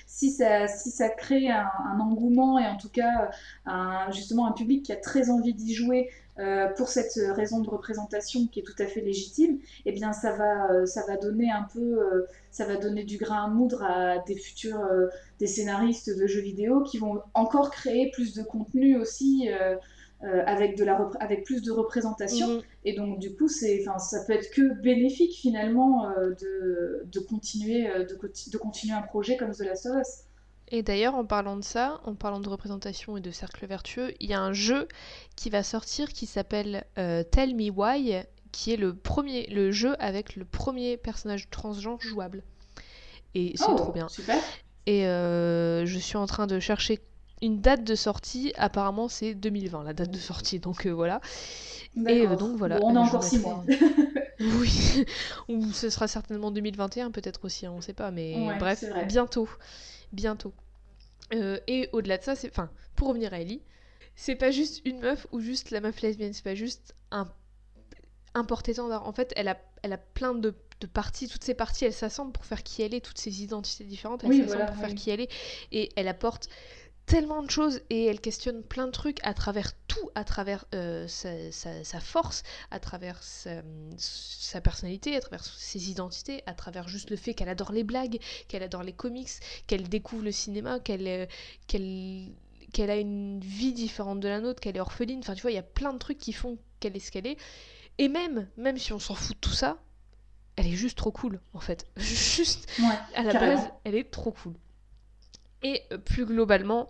si, ça, si ça crée un, un, engouement et en tout cas un, justement un public qui a très envie d'y jouer euh, pour cette raison de représentation qui est tout à fait légitime, eh bien ça va, euh, ça va donner un peu, euh, ça va donner du grain à moudre à des futurs, des scénaristes de jeux vidéo qui vont encore créer plus de contenu aussi. avec, de la avec plus de représentation. Mhm. Et donc, du coup, c'est, ça peut être que bénéfique finalement de, de, continuer, de, de, continuer un projet comme The Last of Us. Et d'ailleurs, en parlant de ça, en parlant de représentation et de cercle vertueux, il y a un jeu qui va sortir qui s'appelle euh, Tell Me Why, qui est le premier, le jeu avec le premier personnage transgenre jouable. Et c'est oh, trop bien. Super. Et euh, je suis en train de chercher une date de sortie. Apparemment, c'est 2020, la date de sortie. Donc euh, voilà. Et donc voilà. on a encore 6 mois. oui. Ou ce sera certainement 2021, peut-être aussi, hein, on ne sait pas. Mais bref, bientôt bientôt. Euh, et au-delà de ça, c'est, enfin, pour revenir à Ellie, c'est pas juste une meuf ou juste la meuf lesbienne, c'est pas juste un, un porte-étendard. En fait, elle a, elle a plein de, de parties, toutes ces parties, elles s'assemblent pour faire qui elle est, toutes ces identités différentes, elles s'assemblent pour faire qui elle est, et elle apporte tellement de choses et elle questionne plein de trucs à travers tout, à travers euh, sa, force, à travers sa, personnalité, à travers ses identités, à travers juste le fait qu'elle adore les blagues, qu'elle adore les comics, qu'elle découvre le cinéma, qu'elle euh, qu'elle a une vie différente de la nôtre, qu'elle est orpheline. Enfin, tu vois, il y a plein de trucs qui font qu'elle est ce qu'elle est. Et même, même si on s'en fout de tout ça, elle est juste trop cool, en fait. Juste, à la base, elle est trop cool. Et euh, plus globalement,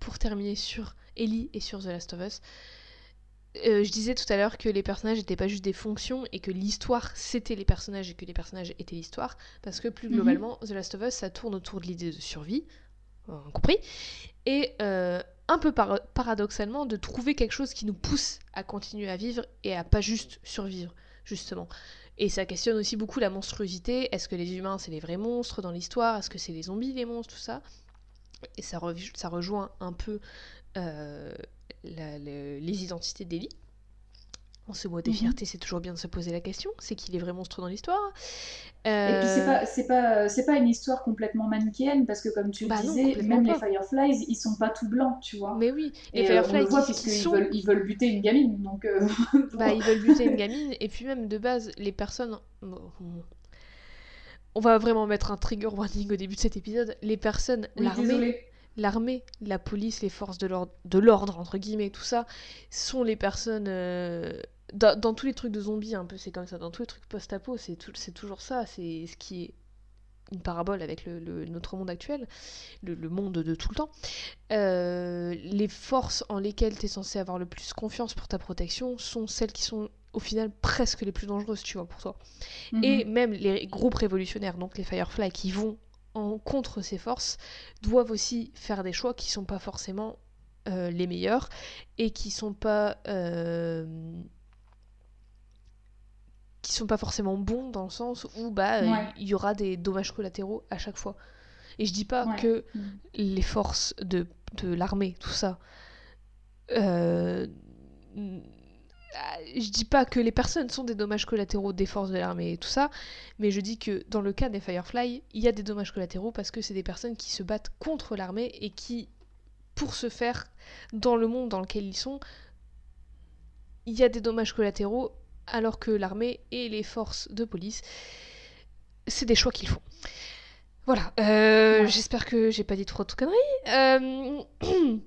pour terminer sur Ellie et sur The Last of Us, euh, je disais tout à l'heure que les personnages n'étaient pas juste des fonctions et que l'histoire c'était les personnages et que les personnages étaient l'histoire, parce que plus mhm. globalement, The Last of Us ça tourne autour de l'idée de survie, compris, et euh, un peu paradoxalement de trouver quelque chose qui nous pousse à continuer à vivre et à pas juste survivre, justement. Et ça questionne aussi beaucoup la monstruosité. Est-ce que les humains c'est les vrais monstres dans l'histoire? Est-ce que c'est les zombies les monstres Tout ça? Et ça, ça rejoint un peu euh, les identités d'Ellie. En ce mot des mhm. fiertés, c'est toujours bien de se poser la question. C'est qui les vrais monstres dans l'histoire Et puis c'est pas, c'est pas, c'est pas une histoire complètement manichéenne parce que comme tu le bah disais, même les Fireflies, ils sont pas tout blancs, tu vois. Mais oui, les et Fireflies, on le voit puisqu'ils veulent, ils veulent buter une gamine, donc. Euh, bah ils veulent buter une gamine et puis même de base, les personnes. On va vraiment mettre un trigger warning au début de cet épisode. Les personnes, l'armée, l'armée, la police, les forces de l'ordre, entre guillemets, tout ça, sont les personnes. Euh, dans, tous les trucs de zombies, un peu, c'est comme ça. Dans tous les trucs post-apo, c'est toujours ça. C'est ce qui est une parabole avec le, notre monde actuel, le, monde de tout le temps. Euh, les forces en lesquelles tu es censé avoir le plus confiance pour ta protection sont celles qui sont au final presque les plus dangereuses, tu vois, pour toi. Mhm. Et même les groupes révolutionnaires, donc les Firefly, qui vont en contre ces forces, doivent aussi faire des choix qui sont pas forcément euh, les meilleurs et qui sont pas euh, qui sont pas forcément bons dans le sens où bah il y aura des dommages collatéraux à chaque fois. Et je dis pas que mhm. les forces de, de l'armée, tout ça, euh, euh, je dis pas que les personnes sont des dommages collatéraux des forces de l'armée et tout ça, mais je dis que dans le cas des Firefly, il y a des dommages collatéraux parce que c'est des personnes qui se battent contre l'armée et qui, pour se faire dans le monde dans lequel ils sont, il y a des dommages collatéraux alors que l'armée et les forces de police, c'est des choix qu'ils font. Voilà, euh, j'espère que j'ai pas dit trop de conneries. Euh,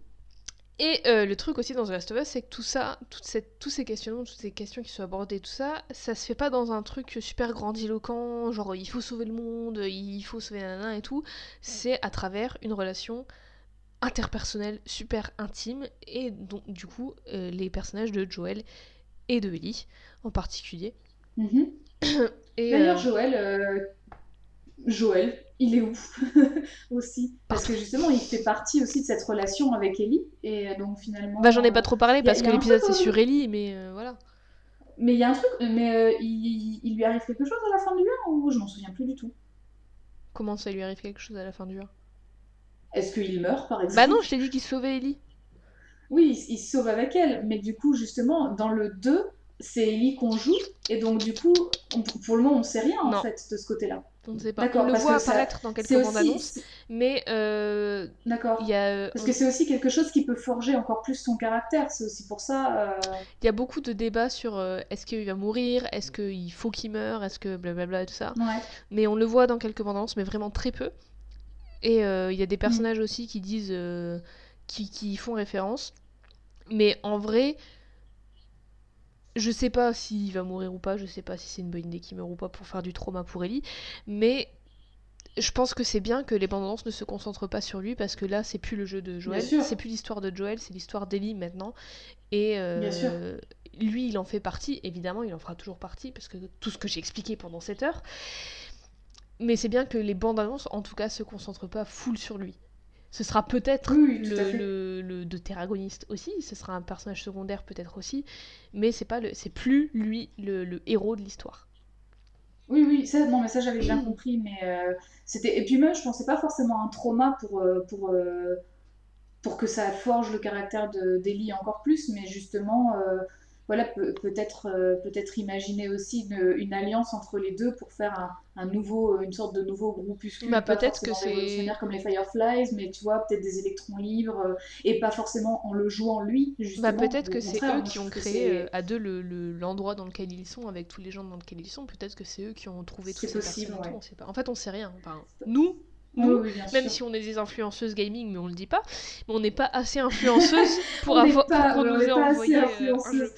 Et euh, le truc aussi dans The Last of Us, c'est que tout ça, toute cette, tous ces questionnements, toutes ces questions qui sont abordées, tout ça, ça se fait pas dans un truc super grandiloquent, genre il faut sauver le monde, il faut sauver nana et tout. C'est à travers une relation interpersonnelle super intime, et donc du coup, euh, les personnages de Joel et de Ellie en particulier. Mhm. D'ailleurs, euh, Joël, euh, Joël, il est où aussi? Parce que justement, il fait partie aussi de cette relation avec Ellie. Et donc finalement. bah j'en ai pas trop parlé a- parce que l'épisode c'est sur Ellie, mais euh, voilà. Mais il y a un truc, mais euh, il, il lui arrive quelque chose à la fin du 1 ou je m'en souviens plus du tout? Comment ça lui arrive quelque chose à la fin du 1 Est-ce qu'il meurt par exemple? Bah non, je t'ai dit qu'il sauvait Ellie. Oui, il, il se sauve avec elle, mais du coup, justement, dans le 2, c'est Ellie qu'on joue, et donc du coup, on- pour le moment, on sait rien en fait de ce côté-là. On ne sait pas. On le voit ça- apparaître dans quelques bandes aussi. annonces, mais euh, D'accord. a Parce que c'est aussi quelque chose qui peut forger encore plus son caractère. C'est aussi pour ça. euh, Il y a beaucoup de débats sur euh, est-ce qu'il va mourir, est-ce qu'il faut qu'il meure, est-ce que blablabla et tout ça. Ouais. Mais on le voit dans quelques bandes annonces, mais vraiment très peu. Et il y a des Mm. personnages aussi qui disent. qui, font référence. Mais en vrai. Je sais pas s'il va mourir ou pas, je sais pas si c'est une bonne idée qu'il meure ou pas pour faire du trauma pour Ellie, mais je pense que c'est bien que les bandes annonces ne se concentrent pas sur lui parce que là c'est plus le jeu de Joël, c'est plus l'histoire de Joël, c'est l'histoire d'Ellie maintenant. Et euh, lui il en fait partie, évidemment il en fera toujours partie parce que tout ce que j'ai expliqué pendant cette heure. Mais c'est bien que les bandes annonces en tout cas se concentrent pas full sur lui. Ce sera peut-être Oui, le, le, le deutéragoniste aussi, ce sera un personnage secondaire peut-être aussi, mais c'est pas le, c'est plus lui le, le héros de l'histoire. Oui, oui, ça, non, mais ça j'avais bien compris, mais euh, c'était. Et puis même, je pensais pas forcément un trauma pour, euh, pour, euh, pour que ça forge le caractère de d'Ellie encore plus, mais justement, euh, voilà, peut- peut-être euh, peut-être imaginer aussi une, une alliance entre les deux pour faire un, un nouveau, une sorte de nouveau groupuscule. Bah, peut-être que c'est- comme les Fireflies, mais tu vois, peut-être des électrons libres, euh, et pas forcément en le jouant lui, justement. Bah peut-être Au que c'est eux qui ont créé euh, à deux le- le- l'endroit dans lequel ils sont, avec tous les gens dans lesquels ils sont. Peut-être que c'est eux qui ont trouvé tous C'est ces possible, personnes. et tout, ouais. on sait pas. En fait, on sait rien. Enfin, nous, oui, même sûr. si on est des influenceuses gaming, mais on le dit pas, mais on n'est pas assez influenceuses pour, avoir, pas- pour nous euh, un jeu.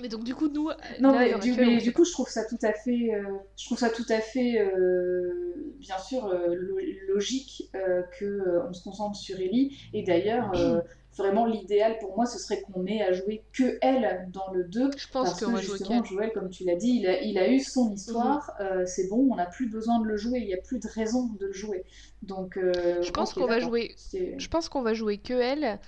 Mais donc du coup, nous, Non, là, mais, du, mais on du coup, je trouve ça tout à fait, euh, je trouve ça tout à fait, euh, bien sûr, euh, lo- logique euh, que euh, on se concentre sur Ellie. Et d'ailleurs, euh, vraiment, l'idéal pour moi, ce serait qu'on ait à jouer que elle dans le 2. Je pense Parce que justement, qu'elle. Joël, comme tu l'as dit, il a, il a eu son histoire. euh, c'est bon, on n'a plus besoin de le jouer. Il n'y a plus de raison de le jouer. Donc, euh, Je pense qu'on va jouer Je pense qu'on va jouer que elle.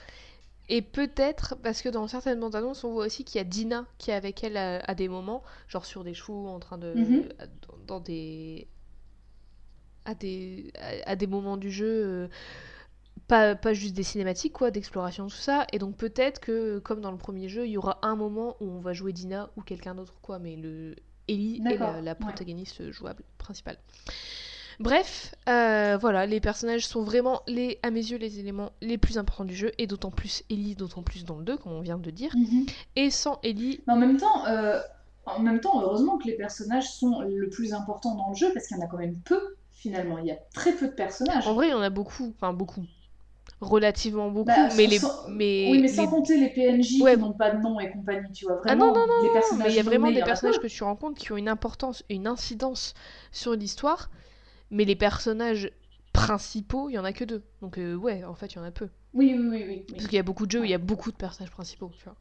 Et peut-être, parce que dans certaines bandes annonces, on voit aussi qu'il y a Dina qui est avec elle à, à des moments, genre sur des chevaux, en train de. Mhm. dans, dans des. à des, à, à des moments du jeu. euh, pas, pas juste des cinématiques, quoi, d'exploration, tout ça. Et donc peut-être que, comme dans le premier jeu, il y aura un moment où on va jouer Dina ou quelqu'un d'autre, quoi. Mais le Ellie est la, ouais. protagoniste jouable principale. Bref, euh, voilà, les personnages sont vraiment, les, à mes yeux, les éléments les plus importants du jeu, et d'autant plus Ellie, d'autant plus dans le 2, comme on vient de dire. Mhm. Et sans Ellie, Mais en même temps, euh, en même temps, heureusement que les personnages sont le plus important dans le jeu parce qu'il y en a quand même peu finalement. Il y a très peu de personnages. en vrai, il y en a beaucoup, enfin beaucoup, relativement beaucoup, Bah, mais les, sans- mais oui, mais les- sans compter les PNJ Ouais. qui n'ont pas de nom et compagnie, tu vois. Ah Vraiment, non, non, les non, personnages mais il y a vraiment nommés, des personnages que tu rencontres qui ont une importance, une incidence sur l'histoire, mais les personnages principaux, il y en a que deux. Donc euh, ouais, en fait, il y en a peu. Oui, oui, oui, oui. oui. Parce qu'il y a beaucoup de jeux où il y a beaucoup de personnages principaux, tu vois.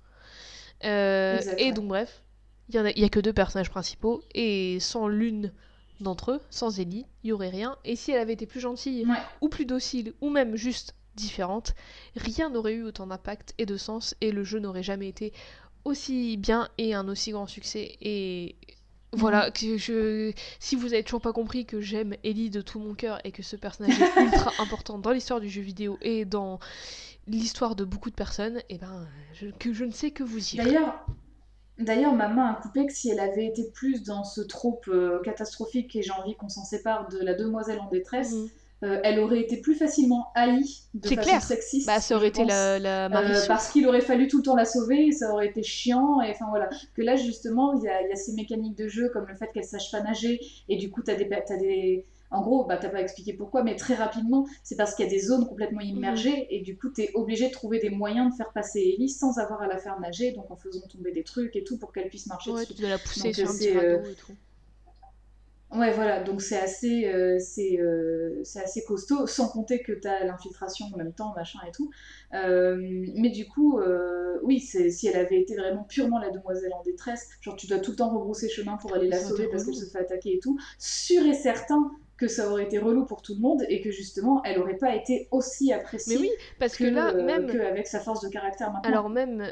Euh, Exact, et ouais. donc bref, il y, en a, il y a que deux personnages principaux, et sans l'une d'entre eux, sans Ellie, il y aurait rien. Et si elle avait été plus gentille, Ouais. ou plus docile, ou même juste différente, rien n'aurait eu autant d'impact et de sens, et le jeu n'aurait jamais été aussi bien et un aussi grand succès. Et voilà, que je... si vous avez toujours pas compris que j'aime Ellie de tout mon cœur et que ce personnage est ultra important dans l'histoire du jeu vidéo et dans l'histoire de beaucoup de personnes, et ben, je, que je ne sais que vous dire. D'ailleurs, d'ailleurs, ma main a coupé que si elle avait été plus dans ce trope euh, catastrophique et j'ai envie qu'on s'en sépare de la demoiselle en détresse, Mhm. Euh, elle aurait été plus facilement haïe de C'est façon clair. sexiste. Bah, ça aurait été pense. la, Euh, parce qu'il aurait fallu tout le temps la sauver, et ça aurait été chiant, et enfin voilà. Que là, justement, il y a, il y a ces mécaniques de jeu, comme le fait qu'elle sache pas nager, et du coup, t'as des, t'as des, en gros, bah, t'as pas expliqué pourquoi, mais très rapidement, c'est parce qu'il y a des zones complètement Mhm. immergées et du coup, t'es obligé de trouver des moyens de faire passer Ellie sans avoir à la faire nager, donc en faisant tomber des trucs et tout pour qu'elle puisse marcher Ouais, dessus. dois la pousser Donc, sur un petit euh, radeau et tout. Ouais, voilà, donc c'est assez, euh, c'est, euh, c'est assez costaud, sans compter que tu as l'infiltration en même temps, machin et tout. Euh, mais du coup, oui, c'est, si elle avait été vraiment purement la demoiselle en détresse, genre tu dois tout le temps rebrousser chemin pour aller la Ça sauver parce qu'elle se fait attaquer et tout, sûr et certain que ça aurait été relou pour tout le monde et que justement, elle aurait pas été aussi Mais appréciée oui, parce que, que là, même, qu'avec sa force de caractère maintenant. alors même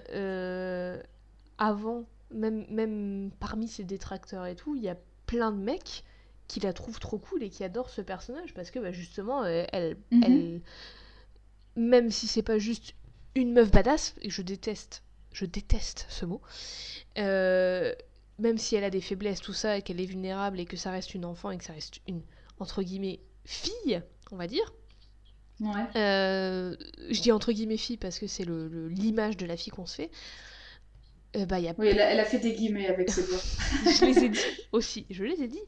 avant, même, même parmi ses détracteurs et tout, il y a plein de mecs qui la trouvent trop cool et qui adorent ce personnage parce que bah, justement, euh, elle, Mhm. elle, même si c'est pas juste une meuf badass, et je déteste, je déteste ce mot, euh, même si elle a des faiblesses, tout ça, et qu'elle est vulnérable et que ça reste une enfant et que ça reste une, entre guillemets, fille, on va dire, Ouais. euh, je dis entre guillemets fille parce que c'est le- le- l'image de la fille qu'on se fait. Euh, bah, y a... Oui, elle a, elle a fait des guillemets avec ses doigts. je les ai dit aussi, je les ai dit.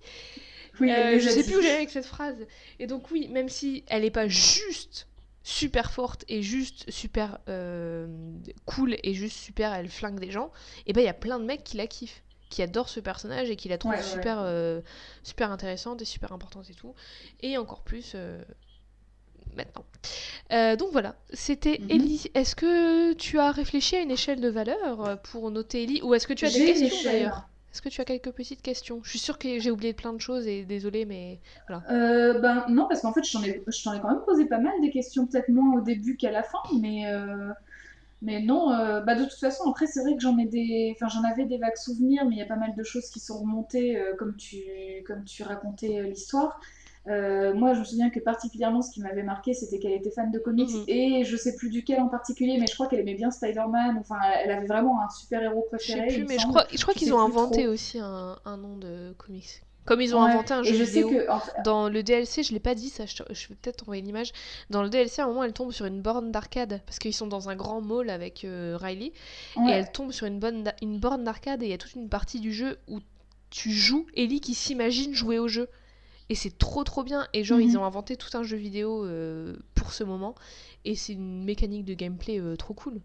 Oui, Euh, elle les je sais dit. plus où j'allais avec cette phrase. Et donc oui, même si elle est pas juste super forte et juste super euh, cool et juste super, elle flingue des gens, et ben il y a plein de mecs qui la kiffent, qui adorent ce personnage et qui la trouvent Ouais, ouais. super, euh, super intéressante et super importante et tout. Et encore plus euh, maintenant. Euh, donc voilà, c'était. Ellie. Est-ce que tu as réfléchi à une échelle de valeur euh, pour noter Ellie ou est-ce que tu as des questions d'ailleurs? Est-ce que tu as quelques petites questions? Je suis sûre que j'ai oublié plein de choses et désolée, mais voilà. Euh, ben non, parce qu'en fait, je t'en ai, quand même posé pas mal des questions, peut-être moins au début qu'à la fin, mais, euh, mais non, euh, bah de toute façon, après, c'est vrai que j'en ai des, enfin, j'en avais des vagues souvenirs, mais il y a pas mal de choses qui sont remontées, euh, comme tu, comme tu racontais euh, l'histoire. Euh, moi, je me souviens que particulièrement, ce qui m'avait marqué, c'était qu'elle était fan de comics, Mhm. et je sais plus duquel en particulier, mais je crois qu'elle aimait bien Spider-Man, enfin, elle avait vraiment un super-héros Je préféré, sais il plus, mais je crois, je crois Je qu'ils sais ont inventé trop. aussi un, un nom de comics. Comme ils ont Ouais, inventé un et jeu je sais vidéo. que, en fait, Dans le DLC, je l'ai pas dit, ça, je, je vais peut-être envoyer l'image. Dans le DLC, à un moment, elle tombe sur une borne d'arcade parce qu'ils sont dans un grand mall avec euh, Riley et elle tombe sur une, bonne une borne d'arcade et il y a toute une partie du jeu où tu joues Ellie qui s'imagine jouer au jeu. Et c'est trop trop bien. Et genre, ils Mhm. ont inventé tout un jeu vidéo euh, pour ce moment. Et c'est une mécanique de gameplay euh, trop cool.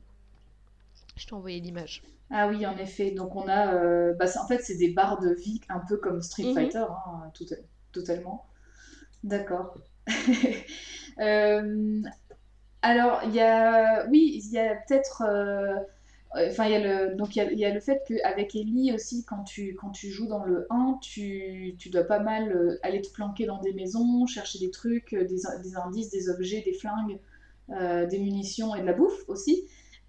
Je t'ai envoyé l'image. Ah oui, en effet. Donc on a, euh, bah, en fait, c'est des barres de vie un peu comme Street Mhm. Fighter, hein, tout- totalement. D'accord. Euh, alors il y a, oui, il y a peut-être, enfin il y a le, donc il y a, il y a le fait qu'avec Ellie aussi, quand tu quand tu joues dans le 1, tu, tu dois pas mal euh, aller te planquer dans des maisons, chercher des trucs, euh, des, des indices, des objets, des flingues, euh, des munitions et de la bouffe aussi.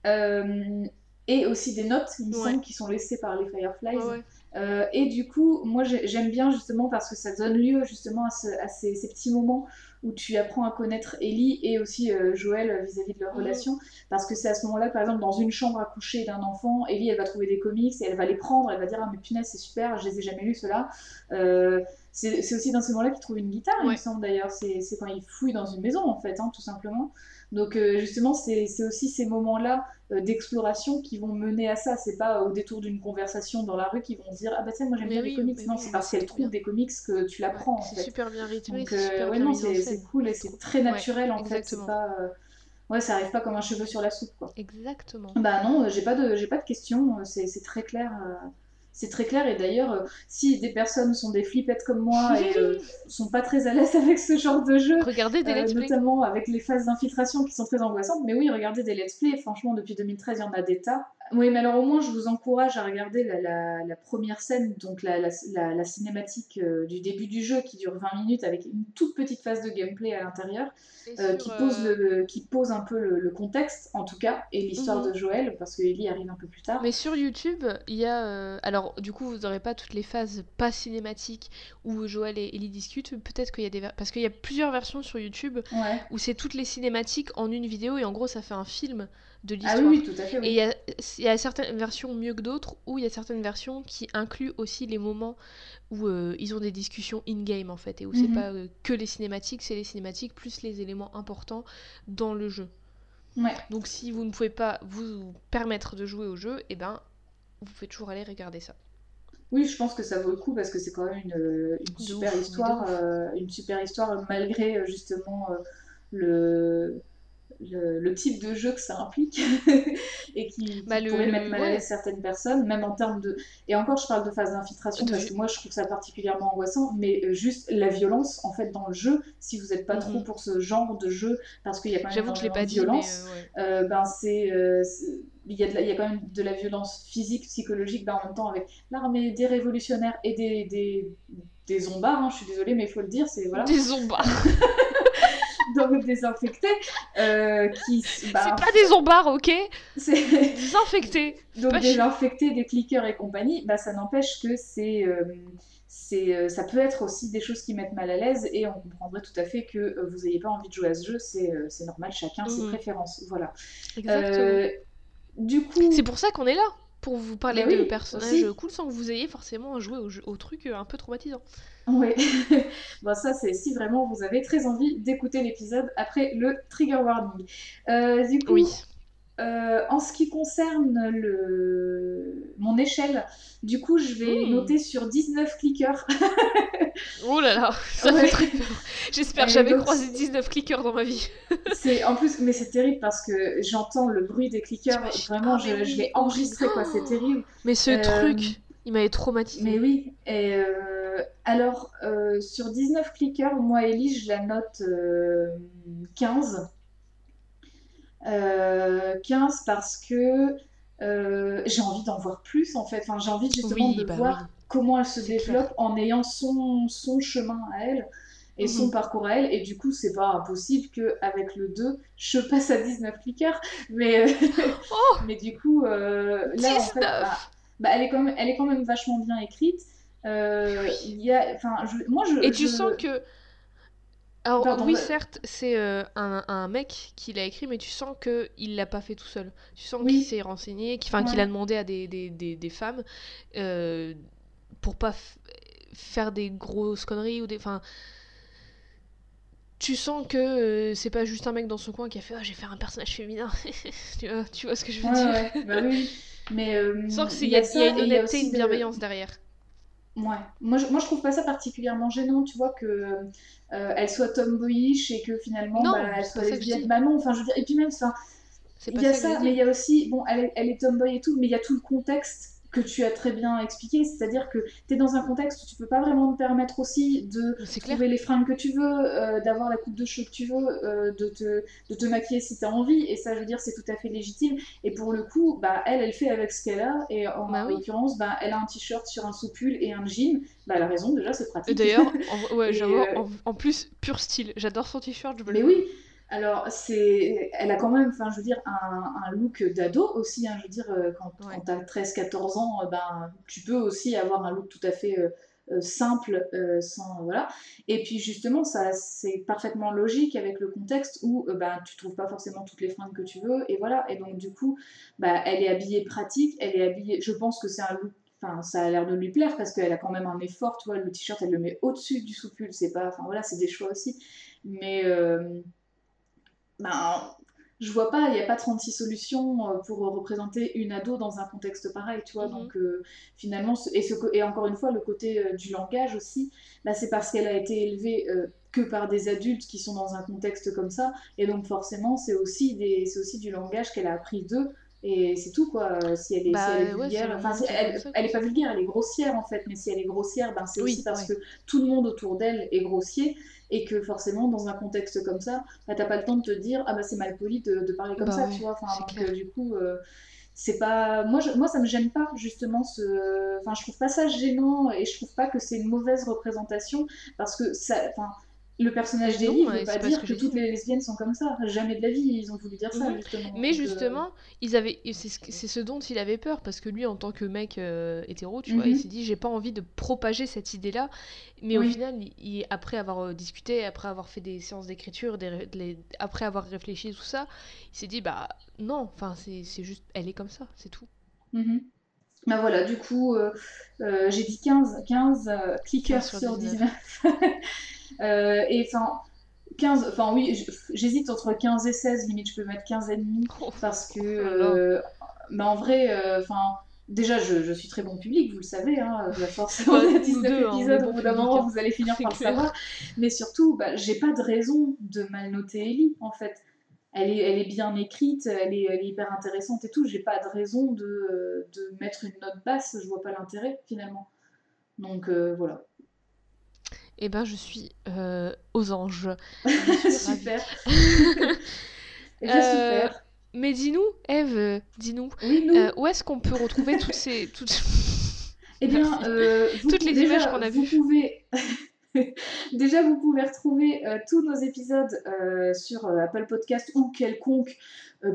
Euh, et aussi des notes, il me Ouais. semble, qui sont laissées par les Fireflies. Ouais. Euh, et du coup, moi j'ai- j'aime bien justement parce que ça donne lieu justement à, ce- à ces, ces petits moments où tu apprends à connaître Ellie et aussi euh, Joël euh, vis-à-vis de leur Mhm. relation. Parce que c'est à ce moment-là, par exemple, dans une chambre à coucher d'un enfant, Ellie elle va trouver des comics et elle va les prendre, elle va dire Ah, mais punaise, c'est super, je les ai jamais lus ceux-là. Euh, c'est aussi dans ce moment-là qu'il trouve une guitare, il me Ouais. semble d'ailleurs. C'est c'est quand il fouille dans une maison en fait, hein, tout simplement. Donc euh, justement, c'est aussi ces moments-là euh, d'exploration qui vont mener à ça. C'est pas au détour d'une conversation dans la rue qu'ils vont se dire ah bah tiens moi j'aime bien oui, les comics. Non, oui, c'est parce qu'elle trouve bien. des comics que tu l'apprends en C'est super bien rythmé, Donc c'est euh, ouais en cool et c'est très Ouais, naturel en fait. C'est pas euh, ouais ça arrive pas comme un cheveu sur la soupe quoi. Exactement. Bah non, euh, j'ai pas de j'ai pas de questions. euh, C'est c'est très clair. euh, C'est très clair et d'ailleurs, euh, si des personnes sont des flippettes comme moi et sont pas très à l'aise avec ce genre de jeu, Regardez des euh, let's play. notamment avec les phases d'infiltration qui sont très angoissantes. Mais oui, regardez des let's play. Franchement, depuis 2013, il y en a des tas. Oui, mais alors au moins, je vous encourage à regarder la, la- la première scène, donc la, la- la- la cinématique euh, du début du jeu qui dure 20 minutes avec une toute petite phase de gameplay à l'intérieur, euh, qui, pose euh, le, qui pose un peu le, le contexte, en tout cas, et l'histoire Mhm. de Joël, parce que Ellie arrive un peu plus tard. Mais sur YouTube, il y a. euh, Alors, du coup, vous n'aurez pas toutes les phases pas cinématiques où Joël et Ellie discutent. Peut-être qu'il y a des. ver- Parce qu'il y a plusieurs versions sur YouTube Ouais. où c'est toutes les cinématiques en une vidéo et en gros, ça fait un film de Ah l'histoire. oui, oui, tout à fait. Et il y a, il y a certaines versions mieux que d'autres, ou il y a certaines versions qui incluent aussi les moments où euh, ils ont des discussions in-game en fait, et où c'est Mhm. pas euh, que les cinématiques, c'est les cinématiques plus les éléments importants dans le jeu. Ouais. Donc si vous ne pouvez pas vous permettre de jouer au jeu, et ben vous pouvez toujours aller regarder ça. Oui, je pense que ça vaut le coup parce que c'est quand même une, une super histoire, une super histoire malgré justement le le, type de jeu que ça implique et qui, bah, pourrait mettre mal à l'aise certaines personnes, même en termes de. Et encore, je parle de phase d'infiltration parce que moi, je trouve ça particulièrement angoissant, mais euh, juste la violence, en fait, dans le jeu, si vous n'êtes pas trop mhm. pour ce genre de jeu, parce qu'il y a quand même de violence, euh, ben c'est. Euh, il y, a il y, a quand même de la violence physique, psychologique, ben en même temps avec l'armée des révolutionnaires et des, des, des zombards, hein, je suis désolée, mais il faut le dire, c'est voilà. Des zombards donc désinfectés. Euh, qui, bah, c'est pas des zombards, ok C'est désinfectés. donc désinfectés, des clickers et compagnie, bah, ça n'empêche que c'est. Euh, c'est, euh, ça peut être aussi des choses qui mettent mal à l'aise et on comprendrait tout à fait que vous n'ayez pas envie de jouer à ce jeu, c'est, c'est normal, chacun ses mmh. préférences. Voilà. Exactement. du coup. C'est pour ça qu'on est là pour vous parler de personnages cool sans que vous ayez forcément joué au, au truc un peu traumatisant. Oui, bon, ça c'est si vraiment vous avez très envie d'écouter l'épisode après le trigger warning. Euh, du coup, oui. Euh, en ce qui concerne le... mon échelle, du coup, je vais hmm. noter sur 19 clickers. oh là là, ça fait très peur. J'espère jamais croisé 19 clickers dans ma vie. c'est en plus, mais c'est terrible parce que j'entends le bruit des clickers. Vraiment, je, ah, je l'ai enregistré, quoi. C'est terrible. Mais ce euh, truc, il m'avait traumatisé. Mais oui. Et alors, sur 19 clickers, moi, Ellie, je la note 15. 15 parce que euh, j'ai envie d'en voir plus en fait. Enfin, j'ai envie justement de bah voir comment elle se développe en ayant son, son chemin à elle et son mhm. parcours à elle. Et du coup, c'est pas impossible qu'avec le 2, je passe à 19 clickers. Mais, oh mais du coup, euh, là, en fait, bah, bah, elle, est quand même, elle est quand même vachement bien écrite. Euh, y a, moi, je, et tu sens que alors oui, certes, c'est euh, un, mec qui l'a écrit, mais tu sens qu'il l'a pas fait tout seul. Tu sens qu'il s'est renseigné, qu'il a demandé à des, des, des, femmes euh, pour pas faire des grosses conneries ou des. Enfin, tu sens que euh, c'est pas juste un mec dans son coin qui a fait ah, j'ai fait un personnage féminin. tu, vois, tu, vois, ce que je veux dire? bah oui. Mais tu sens qu'il y, a, y a une honnêteté, une bienveillance derrière. Ouais. Moi je, moi, je trouve pas ça particulièrement gênant, tu vois, que euh, elle soit tomboyish et que finalement bah, elle soit lesbienne. Bah non, enfin je veux dire, et puis même ça, il y a ça, mais il y a aussi, bon, elle, elle est tomboy et tout, mais il y a tout le contexte que tu as très bien expliqué, c'est-à-dire que tu es dans un contexte où tu peux pas vraiment te permettre aussi de trouver les fringues que tu veux, euh, d'avoir la coupe de cheveux que tu veux, euh, de, te, de te maquiller si tu as envie, et ça, je veux dire, c'est tout à fait légitime. Et pour le coup, bah, elle, elle fait avec ce qu'elle a, et en, bah l'occurrence, bah, elle a un t-shirt sur un soupule et un jean, bah, elle a raison, déjà, c'est pratique. D'ailleurs, en, ouais, euh, en, plus, pur style, j'adore son t-shirt, je veux Mais oui, alors, c'est, elle a quand même, enfin, je veux dire, un, look d'ado aussi. Hein, je veux dire, euh, quand, tu as 13-14 ans, euh, ben, tu peux aussi avoir un look tout à fait euh, simple, sans voilà. Et puis justement, ça, c'est parfaitement logique avec le contexte où ben, tu trouves pas forcément toutes les fringues que tu veux, et voilà. Et donc du coup, bah, elle est habillée pratique, elle est habillée. Je pense que c'est un look Enfin, ça a l'air de lui plaire parce qu'elle a quand même un effort, tu vois, le t-shirt elle le met au-dessus du soupule, c'est pas, enfin voilà, c'est des choix aussi. Mais, ben, je vois pas, il n'y a pas 36 solutions euh, pour représenter une ado dans un contexte pareil, tu vois. Mhm. Donc euh, finalement, et, ce, et, encore une fois, le côté euh, du langage aussi, bah, c'est parce qu'elle a été élevée que par des adultes qui sont dans un contexte comme ça, et donc forcément, c'est aussi, des, aussi du langage qu'elle a appris d'eux. Et c'est tout quoi. Si elle est, bah, vulgaire, enfin, elle, elle, est pas vulgaire, elle est grossière en fait. Mais si elle est grossière, ben, c'est aussi parce que tout le monde autour d'elle est grossier et que forcément dans un contexte comme ça bah, t'as pas le temps de te dire ah bah c'est mal poli de, parler comme bah ça tu vois. Enfin donc euh, du coup euh, c'est pas moi moi ça me gêne pas justement ce enfin je trouve pas ça gênant et je trouve pas que c'est une mauvaise représentation parce que ça enfin le personnage d'Ellie ne veut pas dire que, toutes les lesbiennes sont comme ça. Jamais de la vie, ils ont voulu dire ça, mhm. justement. Mais euh, justement, ils avaient... c'est ce dont il avait peur, parce que lui, en tant que mec euh, hétéro, tu vois, il mhm. s'est dit, j'ai pas envie de propager cette idée-là. Mais au final, il... après avoir euh, discuté, après avoir fait des séances d'écriture, des... après avoir réfléchi, tout ça, il s'est dit, bah non, enfin, c'est juste, elle est comme ça, c'est tout. Mhm. Bah voilà, du coup, j'ai dit 15, 15 clickers sur, 19. Euh, et enfin, 15, enfin oui, j'hésite entre 15 et 16, limite je peux mettre 15 et demi, oh. parce que, oh euh, bah, en vrai, euh, enfin Déjà, je, suis très bon public, vous le savez, hein, la force, on est à 19 hein, épisodes, au bout d'un moment, vous allez finir par le savoir. Mais surtout, bah, j'ai pas de raison de mal noter Ellie, en fait. Elle est, elle est bien écrite, elle est, elle est hyper intéressante et tout. J'ai pas de raison de, de, mettre une note basse, je vois pas l'intérêt, finalement. Donc, euh, voilà. Eh ben, je suis euh, aux anges. super. super. Euh, mais dis-nous, Eve, dis-nous, euh, où est-ce qu'on peut retrouver toutes ces. Toutes... Eh bien, toutes les images qu'on a vues. Vous pouvez. Déjà, vous pouvez retrouver euh, tous nos épisodes sur Apple Podcast ou quelconque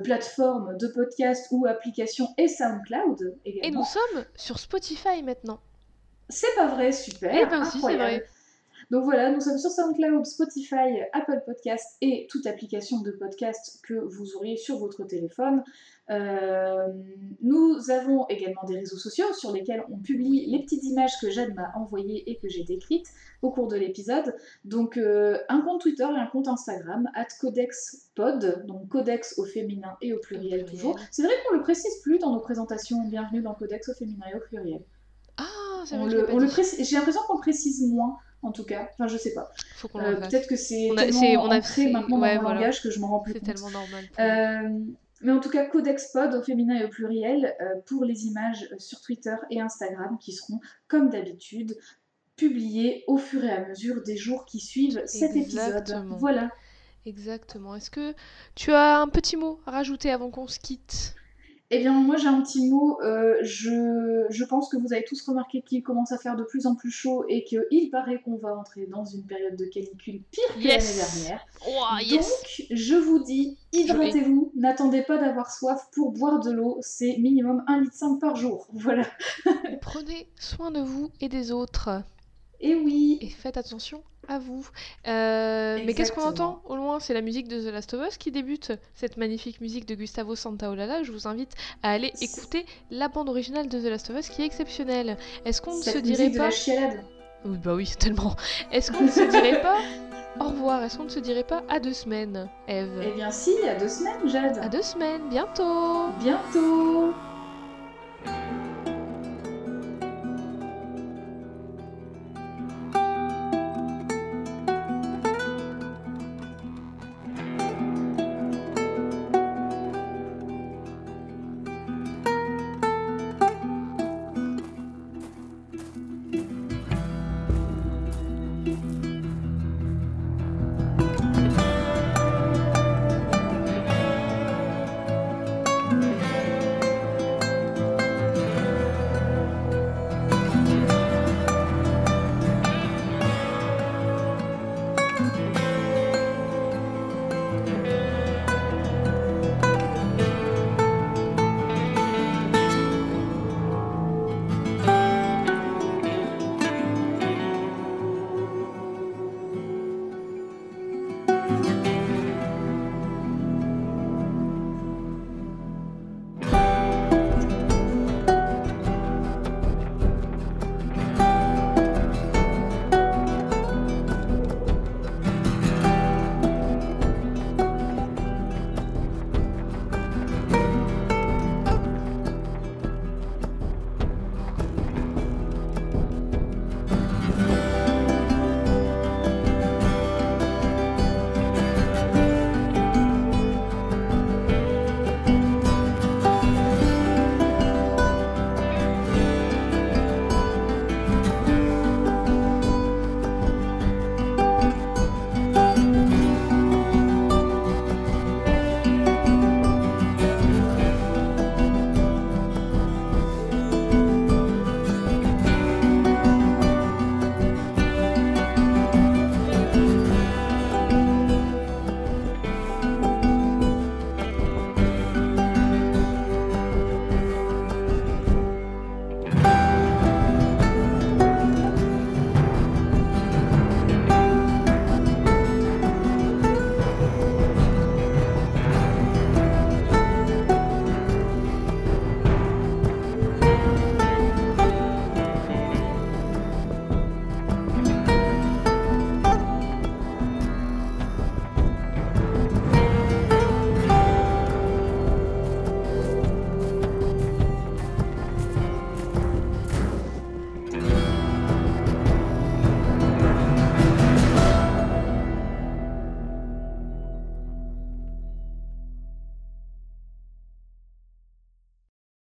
plateforme de podcast ou application et SoundCloud également. Et nous sommes sur Spotify maintenant. C'est pas vrai, super. Eh ben, si, vrai. Donc voilà, nous sommes sur SoundCloud, Spotify, Apple Podcast et toute application de podcast que vous auriez sur votre téléphone. Euh, nous avons également des réseaux sociaux sur lesquels on publie les petites images que Jade m'a envoyées et que j'ai décrites au cours de l'épisode. Donc euh, un compte Twitter et un compte Instagram, at CodexPod, donc Codex au féminin et au pluriel toujours. C'est vrai qu'on le précise plus dans nos présentations. Bienvenue dans Codex au féminin et au pluriel. Ah, c'est vrai. On le, J'ai l'impression qu'on précise moins en tout cas. Enfin, je sais pas. Euh, peut-être que c'est tellement on a fait maintenant dans mon langage que je m'en rends plus compte. C'est tellement normal. Euh, mais en tout cas, Codex Pod au féminin et au pluriel euh, pour les images sur Twitter et Instagram qui seront, comme d'habitude, publiées au fur et à mesure des jours qui suivent cet épisode. Voilà. Exactement. Est-ce que tu as un petit mot à rajouter avant qu'on se quitte? Eh bien, moi j'ai un petit mot. Euh, je, je, pense que vous avez tous remarqué qu'il commence à faire de plus en plus chaud et qu'il paraît qu'on va entrer dans une période de canicule pire que l'année dernière. Donc, je vous dis, hydratez-vous. N'attendez pas d'avoir soif pour boire de l'eau. C'est minimum 1,5 litre par jour. Voilà. Prenez soin de vous et des autres. Et oui. Et faites attention à vous. Euh, mais qu'est-ce qu'on entend au loin? C'est la musique de The Last of Us qui débute, cette magnifique musique de Gustavo Santaolalla. Je vous invite à aller écouter la bande originale de The Last of Us qui est exceptionnelle. Est-ce qu'on ne se dirait pas... Oui, bah oui, tellement. Est-ce qu'on ne se dirait pas au revoir? Est-ce qu'on ne se dirait pas à deux semaines, Eve? Eh bien si, à deux semaines, Jade. À deux semaines, bientôt Bientôt